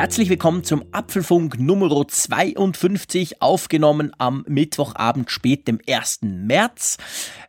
Herzlich willkommen zum Apfelfunk Nummer 52, aufgenommen am Mittwochabend spät, dem 1. März.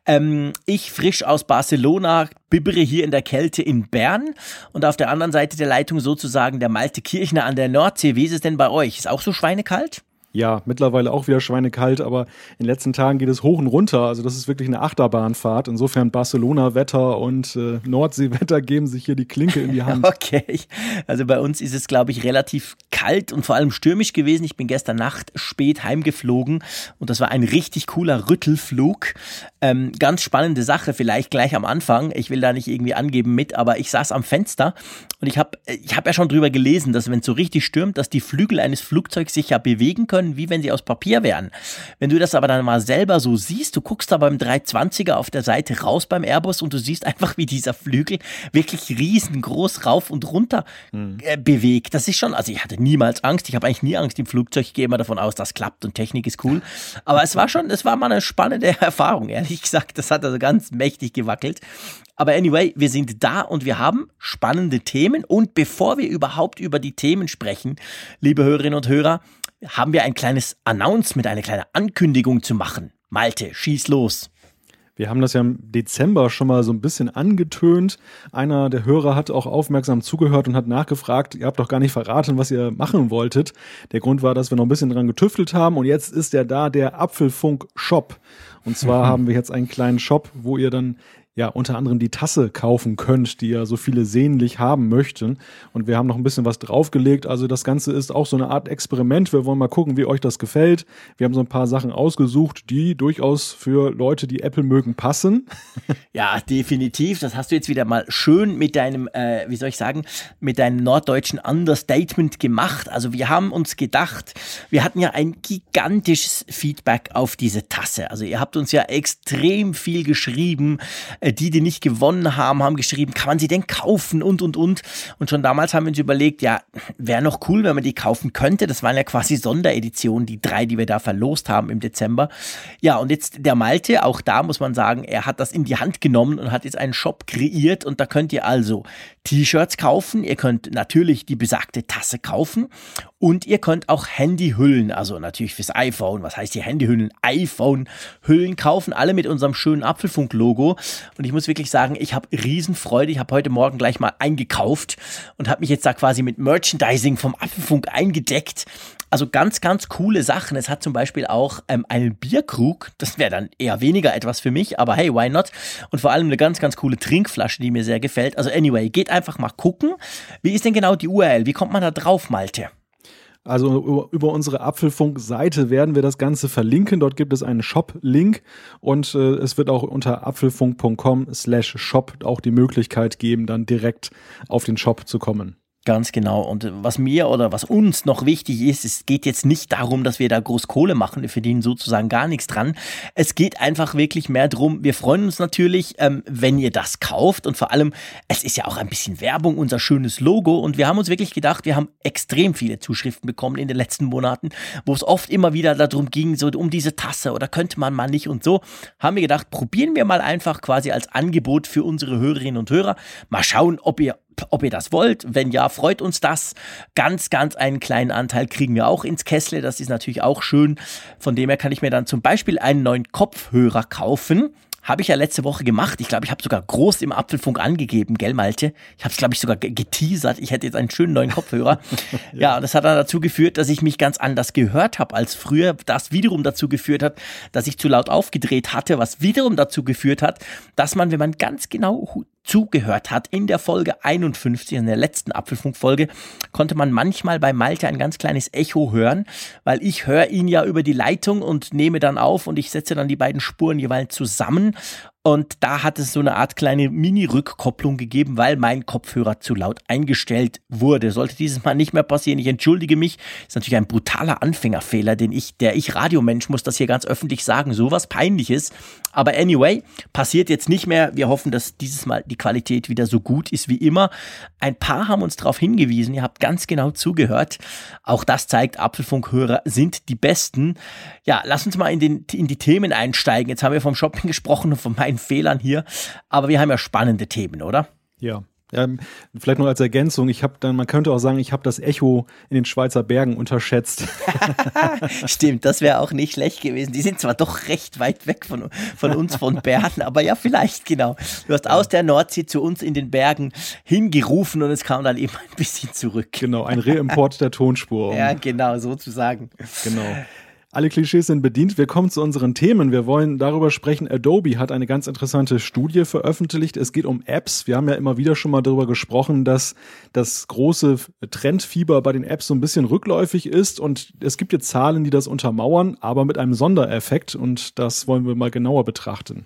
Ähm, ich frisch aus Barcelona, bibbere hier in der Kälte in Bern und auf der anderen Seite der Leitung sozusagen der Malte Kirchner an der Nordsee. Wie ist es denn bei euch? Ist auch so schweinekalt? Ja, mittlerweile auch wieder schweinekalt, aber in den letzten Tagen geht es hoch und runter. Also das ist wirklich eine Achterbahnfahrt. Insofern Barcelona-Wetter und äh, Nordsee-Wetter geben sich hier die Klinke in die Hand. Okay, also bei uns ist es, glaube ich, relativ kalt und vor allem stürmisch gewesen. Ich bin gestern Nacht spät heimgeflogen und das war ein richtig cooler Rüttelflug. Ähm, ganz spannende Sache, vielleicht gleich am Anfang. Ich will da nicht irgendwie angeben mit, aber ich saß am Fenster und ich habe ich hab ja schon drüber gelesen, dass wenn es so richtig stürmt, dass die Flügel eines Flugzeugs sich ja bewegen können wie wenn sie aus Papier wären. Wenn du das aber dann mal selber so siehst, du guckst da beim 320er auf der Seite raus beim Airbus und du siehst einfach, wie dieser Flügel wirklich riesengroß rauf und runter hm. äh, bewegt. Das ist schon, also ich hatte niemals Angst. Ich habe eigentlich nie Angst im Flugzeug. Ich gehe immer davon aus, das klappt und Technik ist cool. Aber es war schon, es war mal eine spannende Erfahrung, ehrlich gesagt. Das hat also ganz mächtig gewackelt. Aber anyway, wir sind da und wir haben spannende Themen. Und bevor wir überhaupt über die Themen sprechen, liebe Hörerinnen und Hörer, haben wir ein kleines Announcement, eine kleine Ankündigung zu machen. Malte, schieß los. Wir haben das ja im Dezember schon mal so ein bisschen angetönt. Einer der Hörer hat auch aufmerksam zugehört und hat nachgefragt, ihr habt doch gar nicht verraten, was ihr machen wolltet. Der Grund war, dass wir noch ein bisschen dran getüftelt haben und jetzt ist ja da der Apfelfunk Shop. Und zwar haben wir jetzt einen kleinen Shop, wo ihr dann ja unter anderem die Tasse kaufen könnt, die ja so viele sehnlich haben möchten. Und wir haben noch ein bisschen was draufgelegt. Also das Ganze ist auch so eine Art Experiment. Wir wollen mal gucken, wie euch das gefällt. Wir haben so ein paar Sachen ausgesucht, die durchaus für Leute, die Apple mögen, passen. Ja, definitiv. Das hast du jetzt wieder mal schön mit deinem, äh, wie soll ich sagen, mit deinem norddeutschen Understatement gemacht. Also wir haben uns gedacht, wir hatten ja ein gigantisches Feedback auf diese Tasse. Also ihr habt uns ja extrem viel geschrieben die, die nicht gewonnen haben, haben geschrieben, kann man sie denn kaufen und, und, und. Und schon damals haben wir uns überlegt, ja, wäre noch cool, wenn man die kaufen könnte. Das waren ja quasi Sondereditionen, die drei, die wir da verlost haben im Dezember. Ja, und jetzt der Malte, auch da muss man sagen, er hat das in die Hand genommen und hat jetzt einen Shop kreiert und da könnt ihr also T-Shirts kaufen, ihr könnt natürlich die besagte Tasse kaufen und ihr könnt auch Handyhüllen, also natürlich fürs iPhone, was heißt die Handyhüllen? iPhone-Hüllen kaufen, alle mit unserem schönen Apfelfunk-Logo. Und ich muss wirklich sagen, ich habe Riesenfreude. Ich habe heute Morgen gleich mal eingekauft und habe mich jetzt da quasi mit Merchandising vom Apfelfunk eingedeckt. Also ganz, ganz coole Sachen. Es hat zum Beispiel auch ähm, einen Bierkrug. Das wäre dann eher weniger etwas für mich, aber hey, why not? Und vor allem eine ganz, ganz coole Trinkflasche, die mir sehr gefällt. Also anyway, geht einfach mal gucken. Wie ist denn genau die URL? Wie kommt man da drauf, Malte? Also über unsere Apfelfunk-Seite werden wir das Ganze verlinken. Dort gibt es einen Shop-Link und äh, es wird auch unter apfelfunk.com slash shop auch die Möglichkeit geben, dann direkt auf den Shop zu kommen. Ganz genau. Und was mir oder was uns noch wichtig ist, es geht jetzt nicht darum, dass wir da groß Kohle machen. Wir verdienen sozusagen gar nichts dran. Es geht einfach wirklich mehr drum. Wir freuen uns natürlich, ähm, wenn ihr das kauft. Und vor allem, es ist ja auch ein bisschen Werbung, unser schönes Logo. Und wir haben uns wirklich gedacht, wir haben extrem viele Zuschriften bekommen in den letzten Monaten, wo es oft immer wieder darum ging, so um diese Tasse oder könnte man mal nicht und so. Haben wir gedacht, probieren wir mal einfach quasi als Angebot für unsere Hörerinnen und Hörer. Mal schauen, ob ihr ob ihr das wollt. Wenn ja, freut uns das. Ganz, ganz einen kleinen Anteil kriegen wir auch ins Kessle. Das ist natürlich auch schön. Von dem her kann ich mir dann zum Beispiel einen neuen Kopfhörer kaufen. Habe ich ja letzte Woche gemacht. Ich glaube, ich habe sogar groß im Apfelfunk angegeben, gell, Malte? Ich habe es, glaube ich, sogar geteasert. Ich hätte jetzt einen schönen neuen Kopfhörer. ja. ja, und das hat dann dazu geführt, dass ich mich ganz anders gehört habe als früher. Das wiederum dazu geführt hat, dass ich zu laut aufgedreht hatte, was wiederum dazu geführt hat, dass man, wenn man ganz genau zugehört hat. In der Folge 51, in der letzten Apfelfunkfolge, konnte man manchmal bei Malte ein ganz kleines Echo hören, weil ich höre ihn ja über die Leitung und nehme dann auf und ich setze dann die beiden Spuren jeweils zusammen Und da hat es so eine Art kleine Mini-Rückkopplung gegeben, weil mein Kopfhörer zu laut eingestellt wurde. Sollte dieses Mal nicht mehr passieren, ich entschuldige mich. Ist natürlich ein brutaler Anfängerfehler, den ich, der ich Radiomensch muss das hier ganz öffentlich sagen. Sowas peinliches. Aber anyway, passiert jetzt nicht mehr. Wir hoffen, dass dieses Mal die Qualität wieder so gut ist wie immer. Ein paar haben uns darauf hingewiesen. Ihr habt ganz genau zugehört. Auch das zeigt, Apfelfunkhörer sind die besten. Ja, lass uns mal in, den, in die Themen einsteigen. Jetzt haben wir vom Shopping gesprochen und von meinen Fehlern hier. Aber wir haben ja spannende Themen, oder? Ja. Ja, vielleicht noch als Ergänzung, ich habe dann, man könnte auch sagen, ich habe das Echo in den Schweizer Bergen unterschätzt. Stimmt, das wäre auch nicht schlecht gewesen. Die sind zwar doch recht weit weg von, von uns, von Bern, aber ja, vielleicht, genau. Du hast aus der Nordsee zu uns in den Bergen hingerufen und es kam dann eben ein bisschen zurück. Genau, ein Reimport der Tonspur. Um. Ja, genau, sozusagen. Genau. Alle Klischees sind bedient. Wir kommen zu unseren Themen. Wir wollen darüber sprechen. Adobe hat eine ganz interessante Studie veröffentlicht. Es geht um Apps. Wir haben ja immer wieder schon mal darüber gesprochen, dass das große Trendfieber bei den Apps so ein bisschen rückläufig ist. Und es gibt jetzt Zahlen, die das untermauern, aber mit einem Sondereffekt. Und das wollen wir mal genauer betrachten.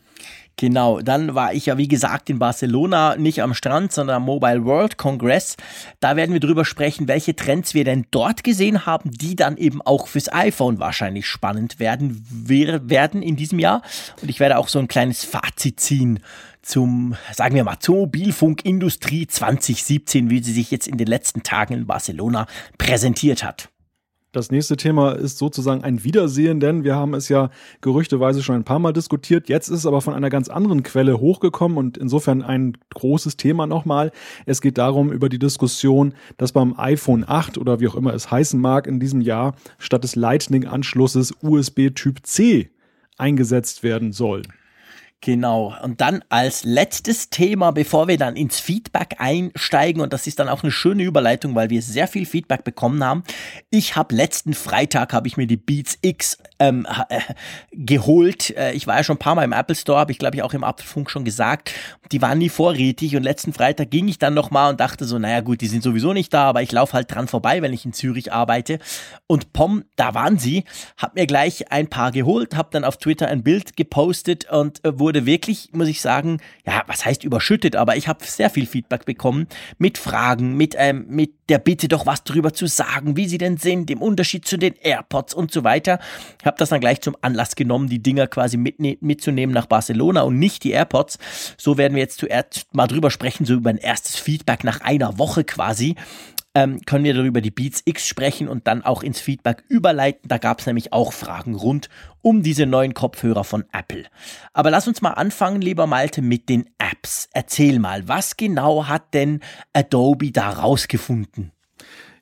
Genau, dann war ich ja wie gesagt in Barcelona, nicht am Strand, sondern am Mobile World Congress. Da werden wir drüber sprechen, welche Trends wir denn dort gesehen haben, die dann eben auch fürs iPhone wahrscheinlich spannend werden, werden in diesem Jahr. Und ich werde auch so ein kleines Fazit ziehen zum, sagen wir mal, zur Mobilfunkindustrie 2017, wie sie sich jetzt in den letzten Tagen in Barcelona präsentiert hat. Das nächste Thema ist sozusagen ein Wiedersehen, denn wir haben es ja gerüchteweise schon ein paar Mal diskutiert. Jetzt ist es aber von einer ganz anderen Quelle hochgekommen und insofern ein großes Thema nochmal. Es geht darum über die Diskussion, dass beim iPhone 8 oder wie auch immer es heißen mag in diesem Jahr statt des Lightning-Anschlusses USB Typ C eingesetzt werden soll. Genau. Und dann als letztes Thema, bevor wir dann ins Feedback einsteigen, und das ist dann auch eine schöne Überleitung, weil wir sehr viel Feedback bekommen haben. Ich habe letzten Freitag habe ich mir die Beats X ähm, äh, geholt. Äh, ich war ja schon ein paar Mal im Apple Store, habe ich glaube ich auch im Apfelfunk schon gesagt. Die waren nie vorrätig und letzten Freitag ging ich dann nochmal und dachte so, naja gut, die sind sowieso nicht da, aber ich laufe halt dran vorbei, wenn ich in Zürich arbeite. Und pom, da waren sie. Hab mir gleich ein paar geholt, hab dann auf Twitter ein Bild gepostet und äh, wurde wirklich, muss ich sagen, ja, was heißt überschüttet, aber ich habe sehr viel Feedback bekommen mit Fragen, mit, ähm, mit der Bitte doch was drüber zu sagen, wie sie denn sind, im Unterschied zu den AirPods und so weiter. Ich habe das dann gleich zum Anlass genommen, die Dinger quasi mitne mitzunehmen nach Barcelona und nicht die AirPods. So werden wir jetzt zuerst mal drüber sprechen, so über ein erstes Feedback nach einer Woche quasi ähm, können wir darüber die Beats X sprechen und dann auch ins Feedback überleiten. Da gab es nämlich auch Fragen rund um diese neuen Kopfhörer von Apple. Aber lass uns mal anfangen, lieber Malte, mit den Apps. Erzähl mal, was genau hat denn Adobe da rausgefunden?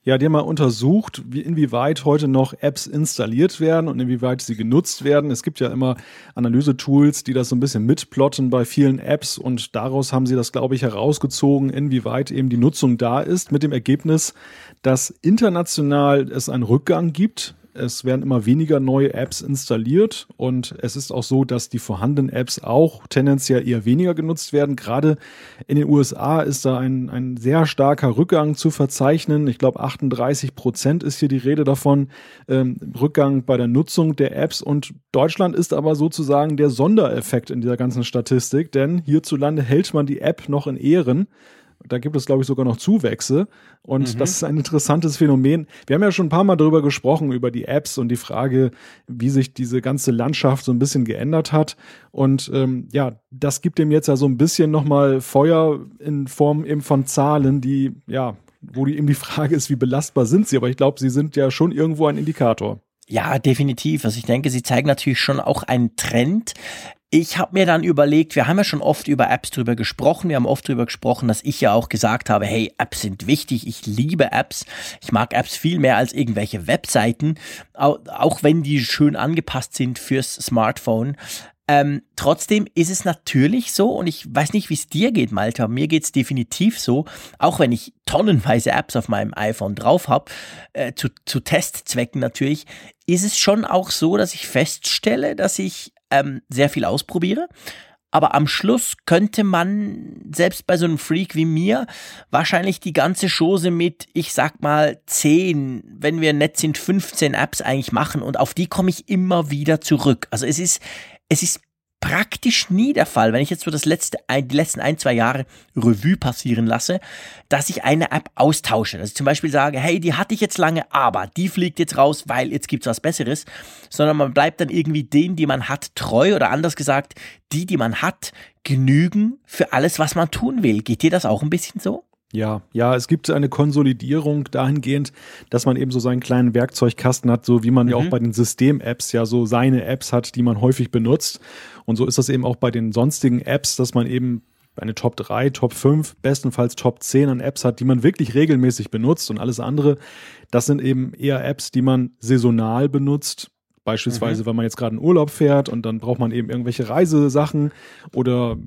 Ja, die haben mal untersucht, wie, inwieweit heute noch Apps installiert werden und inwieweit sie genutzt werden. Es gibt ja immer Analysetools, die das so ein bisschen mitplotten bei vielen Apps und daraus haben sie das, glaube ich, herausgezogen, inwieweit eben die Nutzung da ist, mit dem Ergebnis, dass international es einen Rückgang gibt es werden immer weniger neue Apps installiert und es ist auch so, dass die vorhandenen Apps auch tendenziell eher weniger genutzt werden. Gerade in den USA ist da ein, ein sehr starker Rückgang zu verzeichnen. Ich glaube, 38 Prozent ist hier die Rede davon, ähm, Rückgang bei der Nutzung der Apps. Und Deutschland ist aber sozusagen der Sondereffekt in dieser ganzen Statistik, denn hierzulande hält man die App noch in Ehren. Da gibt es, glaube ich, sogar noch Zuwächse. Und mhm. das ist ein interessantes Phänomen. Wir haben ja schon ein paar Mal darüber gesprochen, über die Apps und die Frage, wie sich diese ganze Landschaft so ein bisschen geändert hat. Und ähm, ja, das gibt dem jetzt ja so ein bisschen nochmal Feuer in Form eben von Zahlen, die, ja, wo die eben die Frage ist, wie belastbar sind sie. Aber ich glaube, sie sind ja schon irgendwo ein Indikator. Ja, definitiv. Also ich denke, sie zeigen natürlich schon auch einen Trend. Ich habe mir dann überlegt, wir haben ja schon oft über Apps drüber gesprochen, wir haben oft drüber gesprochen, dass ich ja auch gesagt habe, hey, Apps sind wichtig, ich liebe Apps, ich mag Apps viel mehr als irgendwelche Webseiten, auch wenn die schön angepasst sind fürs Smartphone. Ähm, trotzdem ist es natürlich so, und ich weiß nicht, wie es dir geht, Malta, mir geht es definitiv so, auch wenn ich tonnenweise Apps auf meinem iPhone drauf habe, äh, zu, zu Testzwecken natürlich, ist es schon auch so, dass ich feststelle, dass ich ähm, sehr viel ausprobiere. Aber am Schluss könnte man, selbst bei so einem Freak wie mir, wahrscheinlich die ganze Chose mit, ich sag mal, 10, wenn wir nett sind, 15 Apps eigentlich machen. Und auf die komme ich immer wieder zurück. Also es ist, es ist praktisch nie der Fall, wenn ich jetzt so das letzte, die letzten ein, zwei Jahre Revue passieren lasse, dass ich eine App austausche. Dass ich zum Beispiel sage, hey, die hatte ich jetzt lange, aber die fliegt jetzt raus, weil jetzt gibt's was Besseres. Sondern man bleibt dann irgendwie denen, die man hat, treu oder anders gesagt, die, die man hat, genügen für alles, was man tun will. Geht dir das auch ein bisschen so? Ja, ja, es gibt eine Konsolidierung dahingehend, dass man eben so seinen kleinen Werkzeugkasten hat, so wie man mhm. ja auch mhm. bei den System-Apps ja so seine Apps hat, die man häufig benutzt. Und so ist das eben auch bei den sonstigen Apps, dass man eben eine Top 3, Top 5, bestenfalls Top 10 an Apps hat, die man wirklich regelmäßig benutzt und alles andere, das sind eben eher Apps, die man saisonal benutzt. Beispielsweise, mhm. wenn man jetzt gerade in Urlaub fährt und dann braucht man eben irgendwelche Reisesachen oder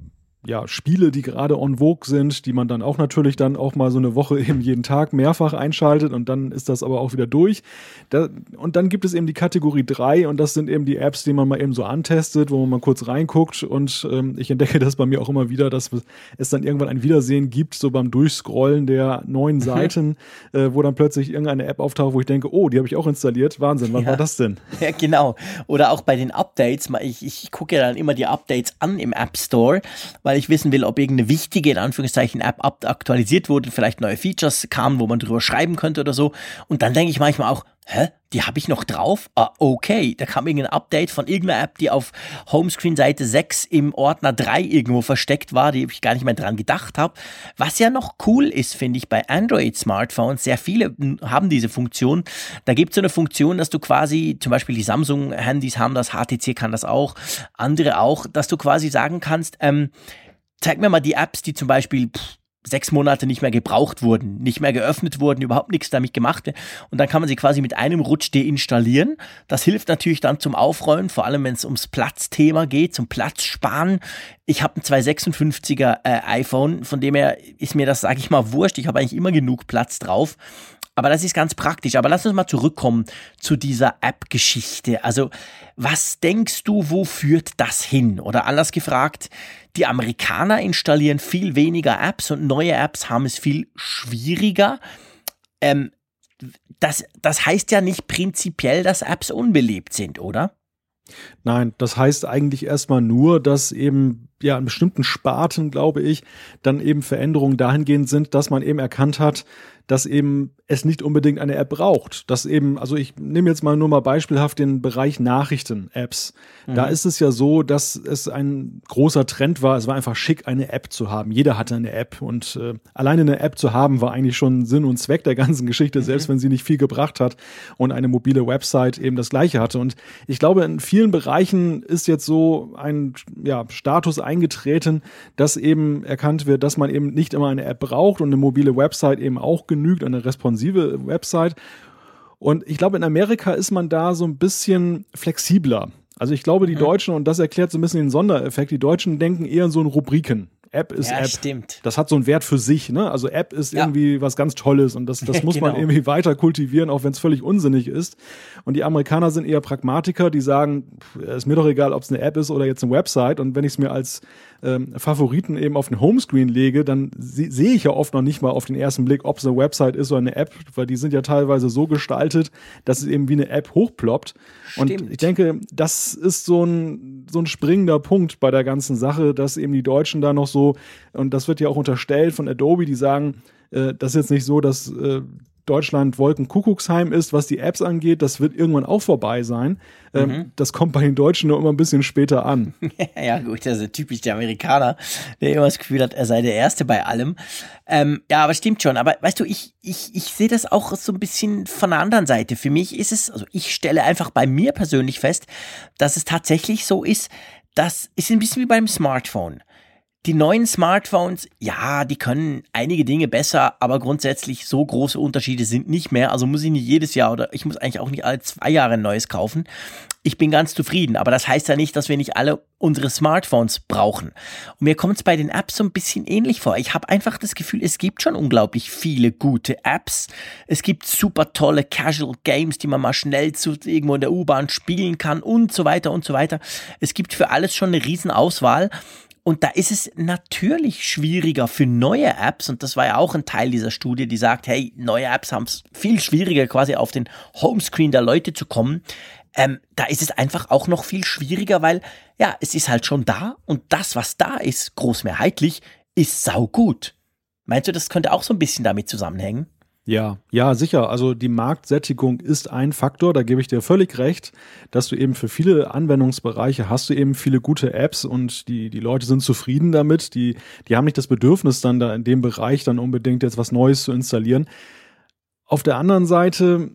ja, Spiele, die gerade on vogue sind, die man dann auch natürlich dann auch mal so eine Woche eben jeden Tag mehrfach einschaltet und dann ist das aber auch wieder durch. Da, und dann gibt es eben die Kategorie 3 und das sind eben die Apps, die man mal eben so antestet, wo man mal kurz reinguckt und ähm, ich entdecke das bei mir auch immer wieder, dass es dann irgendwann ein Wiedersehen gibt, so beim Durchscrollen der neuen Seiten, äh, wo dann plötzlich irgendeine App auftaucht, wo ich denke, oh, die habe ich auch installiert. Wahnsinn, was ja. war das denn? Ja, genau. Oder auch bei den Updates, ich, ich gucke ja dann immer die Updates an im App Store, weil weil ich wissen will, ob irgendeine wichtige, in Anführungszeichen, App aktualisiert wurde, vielleicht neue Features kamen, wo man drüber schreiben könnte oder so. Und dann denke ich manchmal auch, hä, die habe ich noch drauf? Ah, okay. Da kam irgendein Update von irgendeiner App, die auf Homescreen-Seite 6 im Ordner 3 irgendwo versteckt war, die ich gar nicht mehr dran gedacht habe. Was ja noch cool ist, finde ich, bei Android-Smartphones, sehr viele haben diese Funktion. Da gibt es so eine Funktion, dass du quasi, zum Beispiel die Samsung-Handys haben das, HTC kann das auch, andere auch, dass du quasi sagen kannst, ähm, zeig mir mal die Apps, die zum Beispiel pff, sechs Monate nicht mehr gebraucht wurden, nicht mehr geöffnet wurden, überhaupt nichts damit gemacht. Und dann kann man sie quasi mit einem Rutsch deinstallieren. Das hilft natürlich dann zum Aufräumen, vor allem wenn es ums Platzthema geht, zum Platzsparen. Ich habe ein 256er äh, iPhone, von dem her ist mir das, sage ich mal, wurscht. Ich habe eigentlich immer genug Platz drauf. Aber das ist ganz praktisch. Aber lass uns mal zurückkommen zu dieser App-Geschichte. Also, was denkst du, wo führt das hin? Oder anders gefragt, die Amerikaner installieren viel weniger Apps und neue Apps haben es viel schwieriger. Ähm, das, das heißt ja nicht prinzipiell, dass Apps unbeliebt sind, oder? Nein, das heißt eigentlich erstmal nur, dass eben ja in bestimmten Sparten, glaube ich, dann eben Veränderungen dahingehend sind, dass man eben erkannt hat, dass eben es nicht unbedingt eine App braucht. Dass eben, also ich nehme jetzt mal nur mal beispielhaft den Bereich Nachrichten-Apps. Mhm. Da ist es ja so, dass es ein großer Trend war. Es war einfach schick, eine App zu haben. Jeder hatte eine App und äh, alleine eine App zu haben war eigentlich schon Sinn und Zweck der ganzen Geschichte, mhm. selbst wenn sie nicht viel gebracht hat und eine mobile Website eben das Gleiche hatte. Und ich glaube, in vielen Bereichen ist jetzt so ein ja, Status eingetreten, dass eben erkannt wird, dass man eben nicht immer eine App braucht und eine mobile Website eben auch genügt, eine responsive Website. Und ich glaube, in Amerika ist man da so ein bisschen flexibler. Also ich glaube, die mhm. Deutschen, und das erklärt so ein bisschen den Sondereffekt, die Deutschen denken eher so in Rubriken. App ist ja, App. Stimmt. Das hat so einen Wert für sich. Ne? Also App ist ja. irgendwie was ganz Tolles und das, das muss genau. man irgendwie weiter kultivieren, auch wenn es völlig unsinnig ist. Und die Amerikaner sind eher Pragmatiker, die sagen, ist mir doch egal, ob es eine App ist oder jetzt eine Website. Und wenn ich es mir als ähm, Favoriten eben auf den Homescreen lege, dann sehe ich ja oft noch nicht mal auf den ersten Blick, ob es eine Website ist oder eine App, weil die sind ja teilweise so gestaltet, dass es eben wie eine App hochploppt. Stimmt. Und ich denke, das ist so ein, so ein springender Punkt bei der ganzen Sache, dass eben die Deutschen da noch so, und das wird ja auch unterstellt von Adobe, die sagen, äh, das ist jetzt nicht so, dass äh, Deutschland Wolkenkuckucksheim ist, was die Apps angeht, das wird irgendwann auch vorbei sein. Ähm, mhm. Das kommt bei den Deutschen nur immer ein bisschen später an. ja, gut, das ist typisch der Amerikaner, der immer das Gefühl hat, er sei der Erste bei allem. Ähm, ja, aber stimmt schon. Aber weißt du, ich, ich, ich sehe das auch so ein bisschen von der anderen Seite. Für mich ist es, also ich stelle einfach bei mir persönlich fest, dass es tatsächlich so ist, dass es ein bisschen wie beim Smartphone. Die neuen Smartphones, ja, die können einige Dinge besser, aber grundsätzlich so große Unterschiede sind nicht mehr. Also muss ich nicht jedes Jahr oder ich muss eigentlich auch nicht alle zwei Jahre ein neues kaufen. Ich bin ganz zufrieden, aber das heißt ja nicht, dass wir nicht alle unsere Smartphones brauchen. Und mir kommt es bei den Apps so ein bisschen ähnlich vor. Ich habe einfach das Gefühl, es gibt schon unglaublich viele gute Apps. Es gibt super tolle Casual Games, die man mal schnell zu irgendwo in der U-Bahn spielen kann und so weiter und so weiter. Es gibt für alles schon eine riesen Auswahl. Und da ist es natürlich schwieriger für neue Apps, und das war ja auch ein Teil dieser Studie, die sagt, hey, neue Apps haben es viel schwieriger, quasi auf den Homescreen der Leute zu kommen. ähm, da ist es einfach auch noch viel schwieriger, weil ja, es ist halt schon da und das, was da ist, großmehrheitlich, ist saugut. Meinst du, das könnte auch so ein bisschen damit zusammenhängen? Ja, ja, sicher. Also die Marktsättigung ist ein Faktor, da gebe ich dir völlig recht, dass du eben für viele Anwendungsbereiche hast du eben viele gute Apps und die, die Leute sind zufrieden damit. Die, die haben nicht das Bedürfnis, dann da in dem Bereich dann unbedingt jetzt was Neues zu installieren. Auf der anderen Seite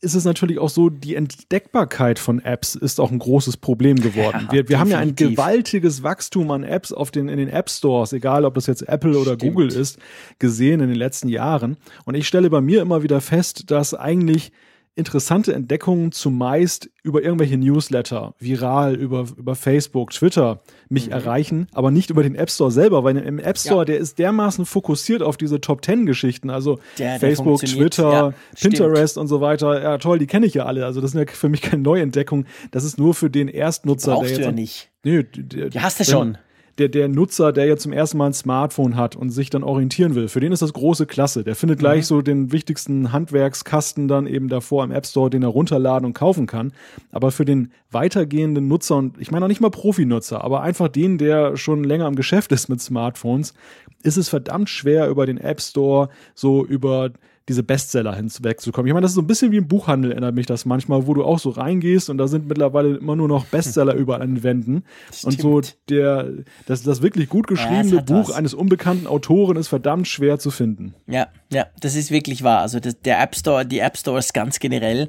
ist es natürlich auch so, die Entdeckbarkeit von Apps ist auch ein großes Problem geworden. Ja, wir wir haben ja ein gewaltiges Wachstum an Apps auf den, in den App Stores, egal ob das jetzt Apple oder Stimmt. Google ist, gesehen in den letzten Jahren. Und ich stelle bei mir immer wieder fest, dass eigentlich interessante Entdeckungen zumeist über irgendwelche Newsletter, viral, über, über Facebook, Twitter mich mhm. erreichen, aber nicht über den App Store selber, weil im App Store, ja. der ist dermaßen fokussiert auf diese Top Ten Geschichten, also der, Facebook, der Twitter, ja, Pinterest stimmt. und so weiter. Ja, toll, die kenne ich ja alle. Also das sind ja für mich keine Neuentdeckung. Das ist nur für den Erstnutzer. Die der jetzt, du ja nicht. Nee, die, die hast du schon der, der Nutzer, der jetzt zum ersten Mal ein Smartphone hat und sich dann orientieren will, für den ist das große Klasse. Der findet gleich mhm. so den wichtigsten Handwerkskasten dann eben davor im App Store, den er runterladen und kaufen kann. Aber für den weitergehenden Nutzer und ich meine auch nicht mal Profi-Nutzer, aber einfach den, der schon länger im Geschäft ist mit Smartphones, ist es verdammt schwer über den App Store so über diese Bestseller hinwegzukommen. Ich meine, das ist so ein bisschen wie im Buchhandel, erinnert mich das manchmal, wo du auch so reingehst und da sind mittlerweile immer nur noch Bestseller überall an den Wänden. Und so der, das, das wirklich gut geschriebene ja, Buch was. eines unbekannten Autoren ist verdammt schwer zu finden. Ja, ja, das ist wirklich wahr. Also das, der App Store, die App Stores ganz generell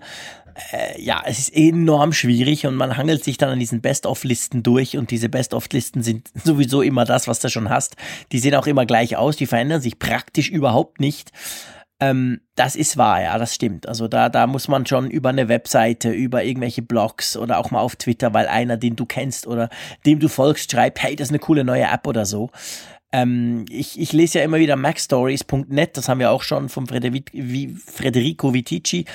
äh, ja, es ist enorm schwierig und man hangelt sich dann an diesen Best-of-Listen durch und diese Best-of-Listen sind sowieso immer das, was du schon hast. Die sehen auch immer gleich aus, die verändern sich praktisch überhaupt nicht. Ähm, das ist wahr, ja, das stimmt. Also da, da muss man schon über eine Webseite, über irgendwelche Blogs oder auch mal auf Twitter, weil einer, den du kennst oder dem du folgst, schreibt, hey, das ist eine coole neue App oder so. Ähm, ich, ich lese ja immer wieder macstories.net, das haben wir auch schon vom Federico Vitici.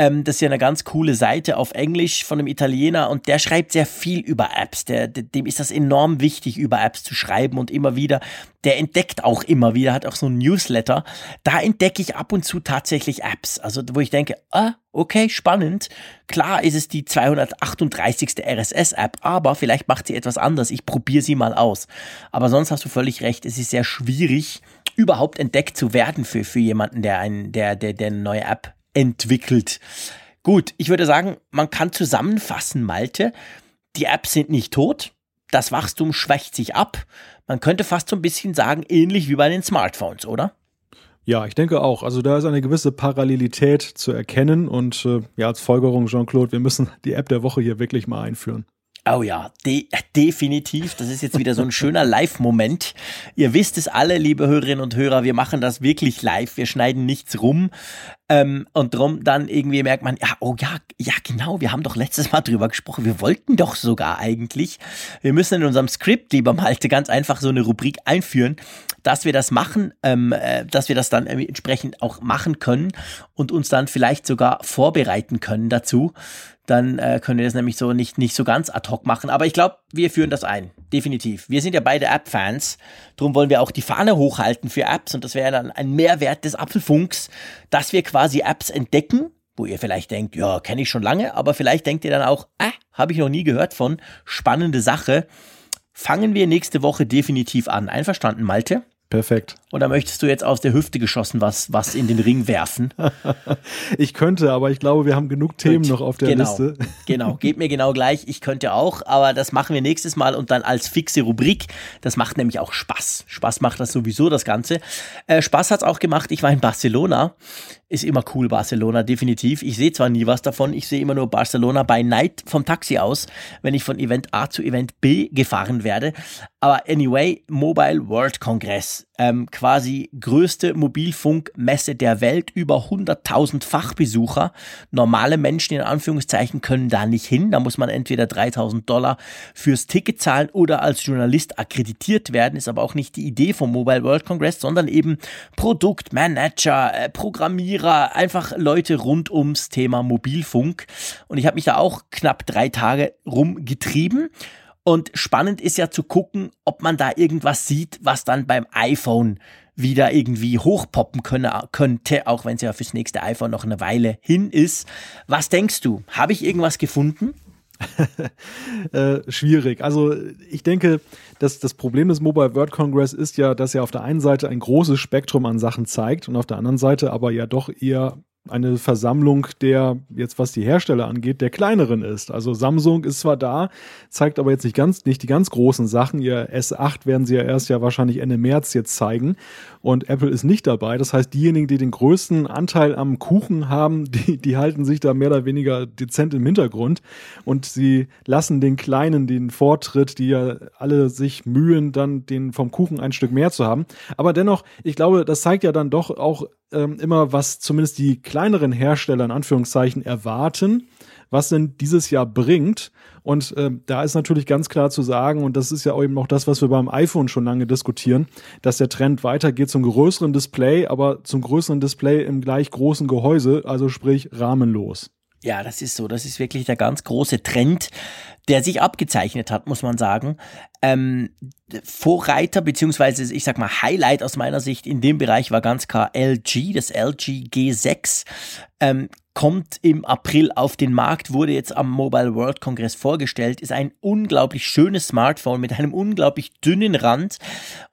Ähm, das ist ja eine ganz coole Seite auf Englisch von einem Italiener und der schreibt sehr viel über Apps. Der, dem ist das enorm wichtig, über Apps zu schreiben und immer wieder. Der entdeckt auch immer wieder, hat auch so ein Newsletter. Da entdecke ich ab und zu tatsächlich Apps. Also, wo ich denke, ah, okay, spannend. Klar ist es die 238. RSS-App, aber vielleicht macht sie etwas anders. Ich probiere sie mal aus. Aber sonst hast du völlig recht, es ist sehr schwierig, überhaupt entdeckt zu werden für, für jemanden, der, ein, der, der, der eine neue App entwickelt. Gut, ich würde sagen, man kann zusammenfassen, Malte, die Apps sind nicht tot, das Wachstum schwächt sich ab. Man könnte fast so ein bisschen sagen, ähnlich wie bei den Smartphones, oder? Ja, ich denke auch. Also da ist eine gewisse Parallelität zu erkennen und äh, ja, als Folgerung, Jean-Claude, wir müssen die App der Woche hier wirklich mal einführen. Oh ja, de definitiv. Das ist jetzt wieder so ein schöner Live-Moment. Ihr wisst es alle, liebe Hörerinnen und Hörer, wir machen das wirklich live. Wir schneiden nichts rum. Ähm, und drum dann irgendwie merkt man, ja, oh ja, ja, genau, wir haben doch letztes Mal drüber gesprochen. Wir wollten doch sogar eigentlich. Wir müssen in unserem Skript, lieber Malte, ganz einfach so eine Rubrik einführen, dass wir das machen, ähm, äh, dass wir das dann entsprechend auch machen können und uns dann vielleicht sogar vorbereiten können dazu. Dann äh, können wir das nämlich so nicht, nicht so ganz ad hoc machen. Aber ich glaube, wir führen das ein. Definitiv. Wir sind ja beide App-Fans. Darum wollen wir auch die Fahne hochhalten für Apps. Und das wäre dann ein Mehrwert des Apfelfunks, dass wir quasi Apps entdecken, wo ihr vielleicht denkt, ja, kenne ich schon lange, aber vielleicht denkt ihr dann auch, ah, habe ich noch nie gehört von. Spannende Sache. Fangen wir nächste Woche definitiv an. Einverstanden, Malte? Perfekt. Oder möchtest du jetzt aus der Hüfte geschossen was, was in den Ring werfen? ich könnte, aber ich glaube, wir haben genug Themen noch auf der genau, Liste. genau, geht mir genau gleich. Ich könnte auch, aber das machen wir nächstes Mal und dann als fixe Rubrik. Das macht nämlich auch Spaß. Spaß macht das sowieso, das Ganze. Äh, Spaß hat's auch gemacht. Ich war in Barcelona ist immer cool, Barcelona, definitiv. Ich sehe zwar nie was davon, ich sehe immer nur Barcelona by Night vom Taxi aus, wenn ich von Event A zu Event B gefahren werde. Aber anyway, Mobile World Congress, ähm, quasi größte Mobilfunkmesse der Welt, über 100.000 Fachbesucher. Normale Menschen in Anführungszeichen können da nicht hin. Da muss man entweder 3.000 Dollar fürs Ticket zahlen oder als Journalist akkreditiert werden. Ist aber auch nicht die Idee vom Mobile World Congress, sondern eben Produktmanager, äh, Programmierer, Programmierer, einfach Leute rund ums Thema Mobilfunk. Und ich habe mich da auch knapp drei Tage rumgetrieben. Und spannend ist ja zu gucken, ob man da irgendwas sieht, was dann beim iPhone wieder irgendwie hochpoppen könne, könnte, auch wenn es ja fürs nächste iPhone noch eine Weile hin ist. Was denkst du? Habe ich irgendwas gefunden? äh, schwierig. Also ich denke, dass das Problem des Mobile World Congress ist ja, dass er auf der einen Seite ein großes Spektrum an Sachen zeigt und auf der anderen Seite aber ja doch eher eine Versammlung der, jetzt was die Hersteller angeht, der kleineren ist. Also Samsung ist zwar da, zeigt aber jetzt nicht ganz, nicht die ganz großen Sachen. Ihr S8 werden sie ja erst ja wahrscheinlich Ende März jetzt zeigen und Apple ist nicht dabei. Das heißt, diejenigen, die den größten Anteil am Kuchen haben, die, die halten sich da mehr oder weniger dezent im Hintergrund und sie lassen den Kleinen den Vortritt, die ja alle sich mühen, dann den vom Kuchen ein Stück mehr zu haben. Aber dennoch, ich glaube, das zeigt ja dann doch auch ähm, immer, was zumindest die kleineren Hersteller in Anführungszeichen erwarten, was denn dieses Jahr bringt. Und äh, da ist natürlich ganz klar zu sagen, und das ist ja eben auch das, was wir beim iPhone schon lange diskutieren, dass der Trend weitergeht zum größeren Display, aber zum größeren Display im gleich großen Gehäuse, also sprich rahmenlos. Ja, das ist so. Das ist wirklich der ganz große Trend, der sich abgezeichnet hat, muss man sagen. Ähm, Vorreiter, beziehungsweise ich sag mal Highlight aus meiner Sicht in dem Bereich war ganz klar LG, das LG G6. Ähm, kommt im April auf den Markt, wurde jetzt am Mobile World Congress vorgestellt, ist ein unglaublich schönes Smartphone mit einem unglaublich dünnen Rand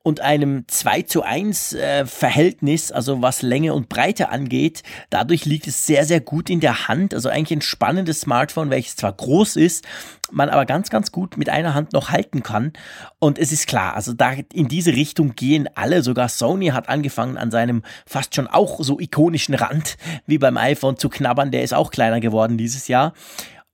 und einem 2 zu 1 äh, Verhältnis, also was Länge und Breite angeht. Dadurch liegt es sehr, sehr gut in der Hand. Also eigentlich ein spannendes Smartphone, welches zwar groß ist, man aber ganz, ganz gut mit einer Hand noch halten kann. Und es ist klar, also da in diese Richtung gehen alle. Sogar Sony hat angefangen an seinem fast schon auch so ikonischen Rand wie beim iPhone zu knabbern. Der ist auch kleiner geworden dieses Jahr.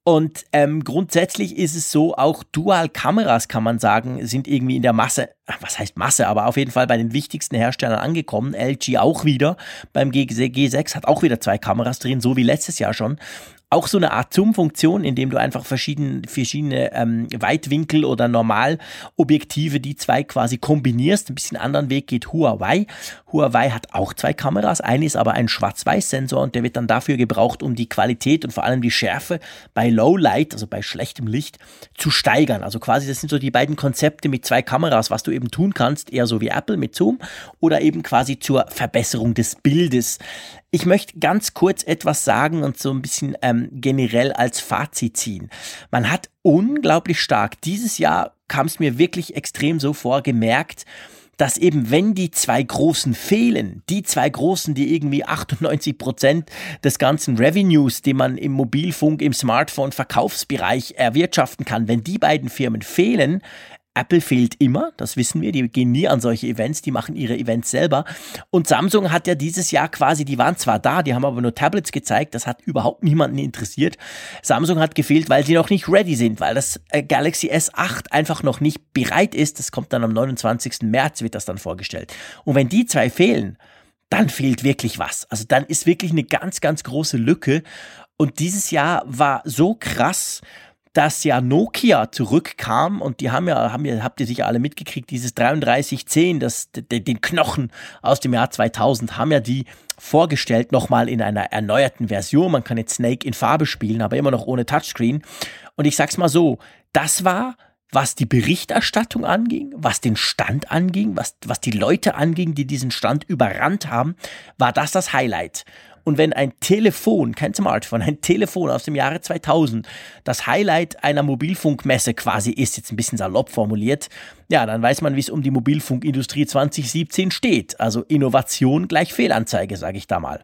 Und ähm, grundsätzlich ist es so, auch Dual-Kameras kann man sagen, sind irgendwie in der Masse, was heißt Masse, aber auf jeden Fall bei den wichtigsten Herstellern angekommen. LG auch wieder beim G6 hat auch wieder zwei Kameras drin, so wie letztes Jahr schon auch so eine Art Zoom-Funktion, indem du einfach verschiedene, verschiedene ähm, Weitwinkel oder Normalobjektive, die zwei quasi kombinierst. Ein bisschen anderen Weg geht Huawei. Huawei hat auch zwei Kameras. Eine ist aber ein Schwarz-Weiß-Sensor und der wird dann dafür gebraucht, um die Qualität und vor allem die Schärfe bei Low Light, also bei schlechtem Licht, zu steigern. Also quasi, das sind so die beiden Konzepte mit zwei Kameras, was du eben tun kannst, eher so wie Apple mit Zoom oder eben quasi zur Verbesserung des Bildes. Ich möchte ganz kurz etwas sagen und so ein bisschen ähm, generell als Fazit ziehen. Man hat unglaublich stark, dieses Jahr kam es mir wirklich extrem so vor, gemerkt, dass eben wenn die zwei Großen fehlen, die zwei Großen, die irgendwie 98 Prozent des ganzen Revenues, die man im Mobilfunk, im Smartphone-Verkaufsbereich erwirtschaften kann, wenn die beiden Firmen fehlen, Apple fehlt immer, das wissen wir, die gehen nie an solche Events, die machen ihre Events selber. Und Samsung hat ja dieses Jahr quasi, die waren zwar da, die haben aber nur Tablets gezeigt, das hat überhaupt niemanden interessiert. Samsung hat gefehlt, weil sie noch nicht ready sind, weil das äh, Galaxy S8 einfach noch nicht bereit ist. Das kommt dann am 29. März, wird das dann vorgestellt. Und wenn die zwei fehlen, dann fehlt wirklich was. Also dann ist wirklich eine ganz, ganz große Lücke. Und dieses Jahr war so krass, dass ja Nokia zurückkam und die haben ja, haben ja, habt ihr sicher alle mitgekriegt, dieses 3310, das, den Knochen aus dem Jahr 2000, haben ja die vorgestellt, nochmal in einer erneuerten Version. Man kann jetzt Snake in Farbe spielen, aber immer noch ohne Touchscreen. Und ich sag's mal so, das war was die Berichterstattung anging, was den Stand anging, was, was die Leute anging, die diesen Stand überrannt haben, war das das Highlight. Und wenn ein Telefon, kein Smartphone, ein Telefon aus dem Jahre 2000 das Highlight einer Mobilfunkmesse quasi ist, jetzt ein bisschen salopp formuliert, ja, dann weiß man, wie es um die Mobilfunkindustrie 2017 steht. Also Innovation gleich Fehlanzeige, sage ich da mal.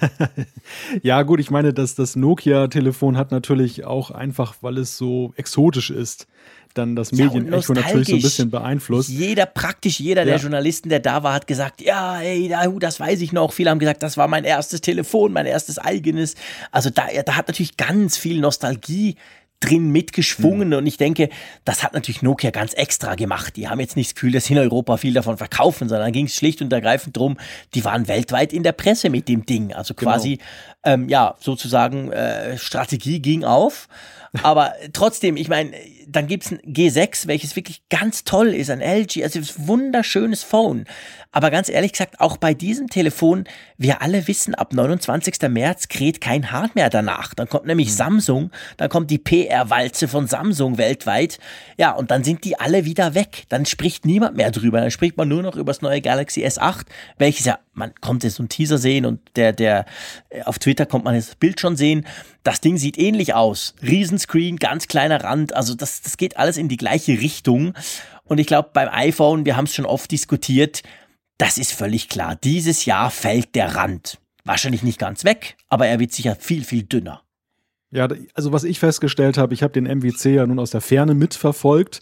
ja, gut, ich meine, dass das Nokia-Telefon hat natürlich auch einfach, weil es so exotisch ist, dann das Medienecho ja, natürlich so ein bisschen beeinflusst. Jeder, praktisch jeder ja. der Journalisten, der da war, hat gesagt, ja, ey, das weiß ich noch. Viele haben gesagt, das war mein erstes Telefon, mein erstes eigenes. Also da, da hat natürlich ganz viel Nostalgie drin mitgeschwungen. Mhm. Und ich denke, das hat natürlich Nokia ganz extra gemacht. Die haben jetzt nicht das Gefühl, dass in Europa viel davon verkaufen, sondern ging es schlicht und ergreifend drum, die waren weltweit in der Presse mit dem Ding. Also genau. quasi, genau. ähm, ja, sozusagen, äh, Strategie ging auf. Aber trotzdem, ich meine, dann gibt's ein G6, welches wirklich ganz toll ist, ein LG, also ein wunderschönes Phone. Aber ganz ehrlich gesagt, auch bei diesem Telefon, wir alle wissen, ab 29. März kräht kein Hahn mehr danach. Dann kommt nämlich mhm. Samsung, dann kommt die PR-Walze von Samsung weltweit. Ja, und dann sind die alle wieder weg. Dann spricht niemand mehr drüber. Dann spricht man nur noch über das neue Galaxy S8, welches ja, man konnte so einen Teaser sehen und der, der, auf Twitter kommt man jetzt das Bild schon sehen. Das Ding sieht ähnlich aus. Riesenscreen, ganz kleiner Rand. Also das, das geht alles in die gleiche Richtung. Und ich glaube, beim iPhone, wir haben es schon oft diskutiert, das ist völlig klar. Dieses Jahr fällt der Rand. Wahrscheinlich nicht ganz weg, aber er wird sicher viel, viel dünner. Ja, also was ich festgestellt habe, ich habe den MWC ja nun aus der Ferne mitverfolgt,